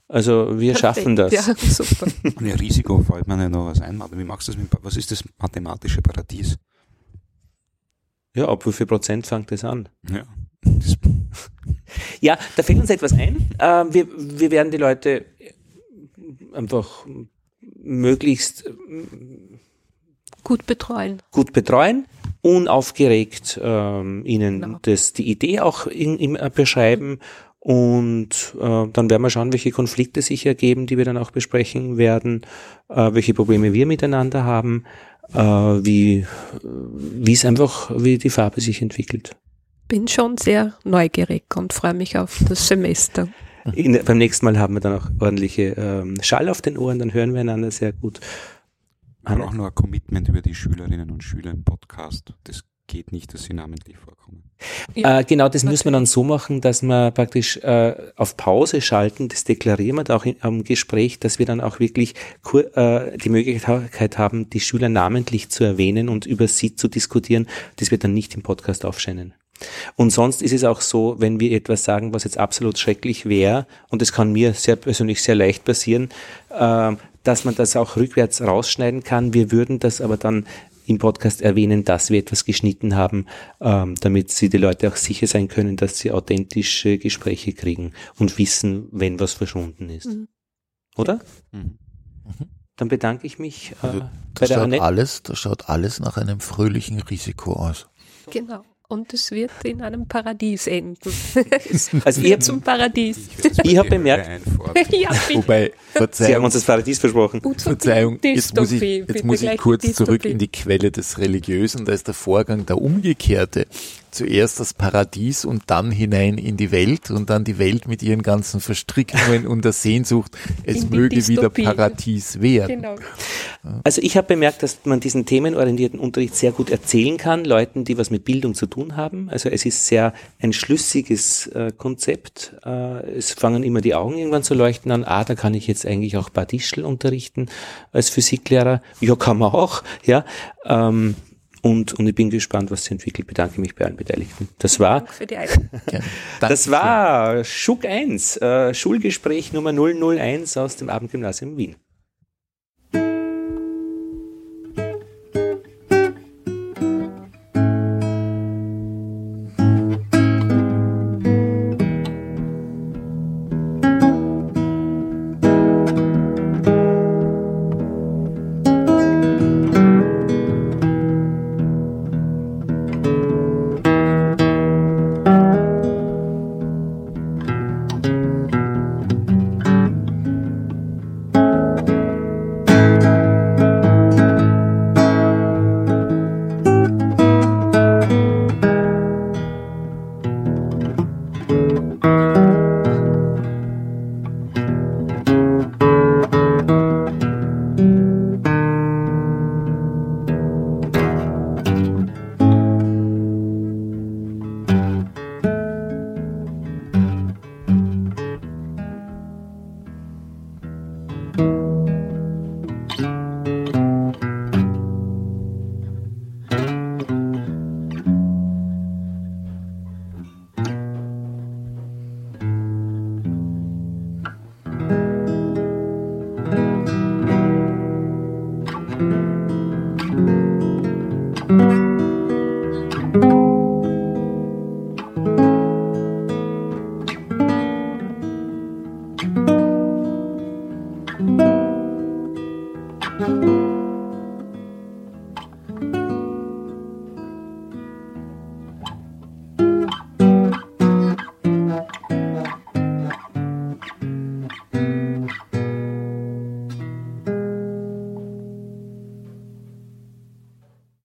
Also wir schaffen das. Ja, super. Und ja, Risiko fällt mir ja noch was ein. Aber wie magst du das mit, was ist das mathematische Paradies? Ja, ab wie viel Prozent fängt das an? Ja. Das, Ja, da fällt uns etwas ein. Äh, wir, wir werden die Leute einfach möglichst Gut betreuen. gut betreuen, unaufgeregt ähm, ihnen Genau. das, die Idee auch in, in, äh, beschreiben und äh, dann werden wir schauen, welche Konflikte sich ergeben, die wir dann auch besprechen werden, äh, welche Probleme wir miteinander haben, äh, wie wie es einfach, wie die Farbe sich entwickelt. Bin schon sehr neugierig und freue mich auf das Semester. In, beim nächsten Mal haben wir dann auch ordentliche ähm, Schall auf den Ohren, dann hören wir einander sehr gut. wir brauchen noch ein Commitment über die Schülerinnen und Schüler im Podcast. Das geht nicht, dass sie namentlich vorkommen. Ja, äh, genau, das müssen wir dann so machen, dass wir praktisch äh, auf Pause schalten, das deklarieren wir da auch in, am Gespräch, dass wir dann auch wirklich äh, die Möglichkeit haben, die Schüler namentlich zu erwähnen und über sie zu diskutieren. Das wird dann nicht im Podcast aufscheinen. Und sonst ist es auch so, wenn wir etwas sagen, was jetzt absolut schrecklich wäre, und das kann mir sehr persönlich sehr leicht passieren, äh, dass man das auch rückwärts rausschneiden kann. Wir würden das aber dann im Podcast erwähnen, dass wir etwas geschnitten haben, ähm, damit sie die Leute auch sicher sein können, dass sie authentische Gespräche kriegen und wissen, wenn was verschwunden ist. Mhm. Oder? Mhm. Dann bedanke ich mich äh, Also, bei Das der schaut Annette. alles, das schaut alles nach einem fröhlichen Risiko aus. Genau. Und es wird in einem Paradies enden. Also ihr, zum Paradies. Ich hab bemerkt- ja. Wobei, Sie haben Verzeihung, uns das Paradies versprochen. Utopie, Verzeihung, jetzt muss ich, jetzt muss ich kurz zurück in die Quelle des Religiösen. Da ist der Vorgang der umgekehrte. Zuerst das Paradies und dann hinein in die Welt und dann die Welt mit ihren ganzen Verstrickungen und der Sehnsucht, es möge wieder Dystopie. Paradies werden. Genau. Also ich habe bemerkt, dass man diesen themenorientierten Unterricht sehr gut erzählen kann, Leuten, die was mit Bildung zu tun haben. Also es ist sehr ein schlüssiges äh, Konzept. Äh, es fangen immer die Augen irgendwann zu leuchten an. Ah, da kann ich jetzt eigentlich auch Badischl unterrichten als Physiklehrer. Ja, kann man auch. Ja. Ähm, und, und ich bin gespannt, was sich entwickelt. Bedanke mich bei allen Beteiligten. Das war Danke für die Einladung. Gerne. das war Schuck 1, äh, Schulgespräch Nummer 001 aus dem Abendgymnasium Wien.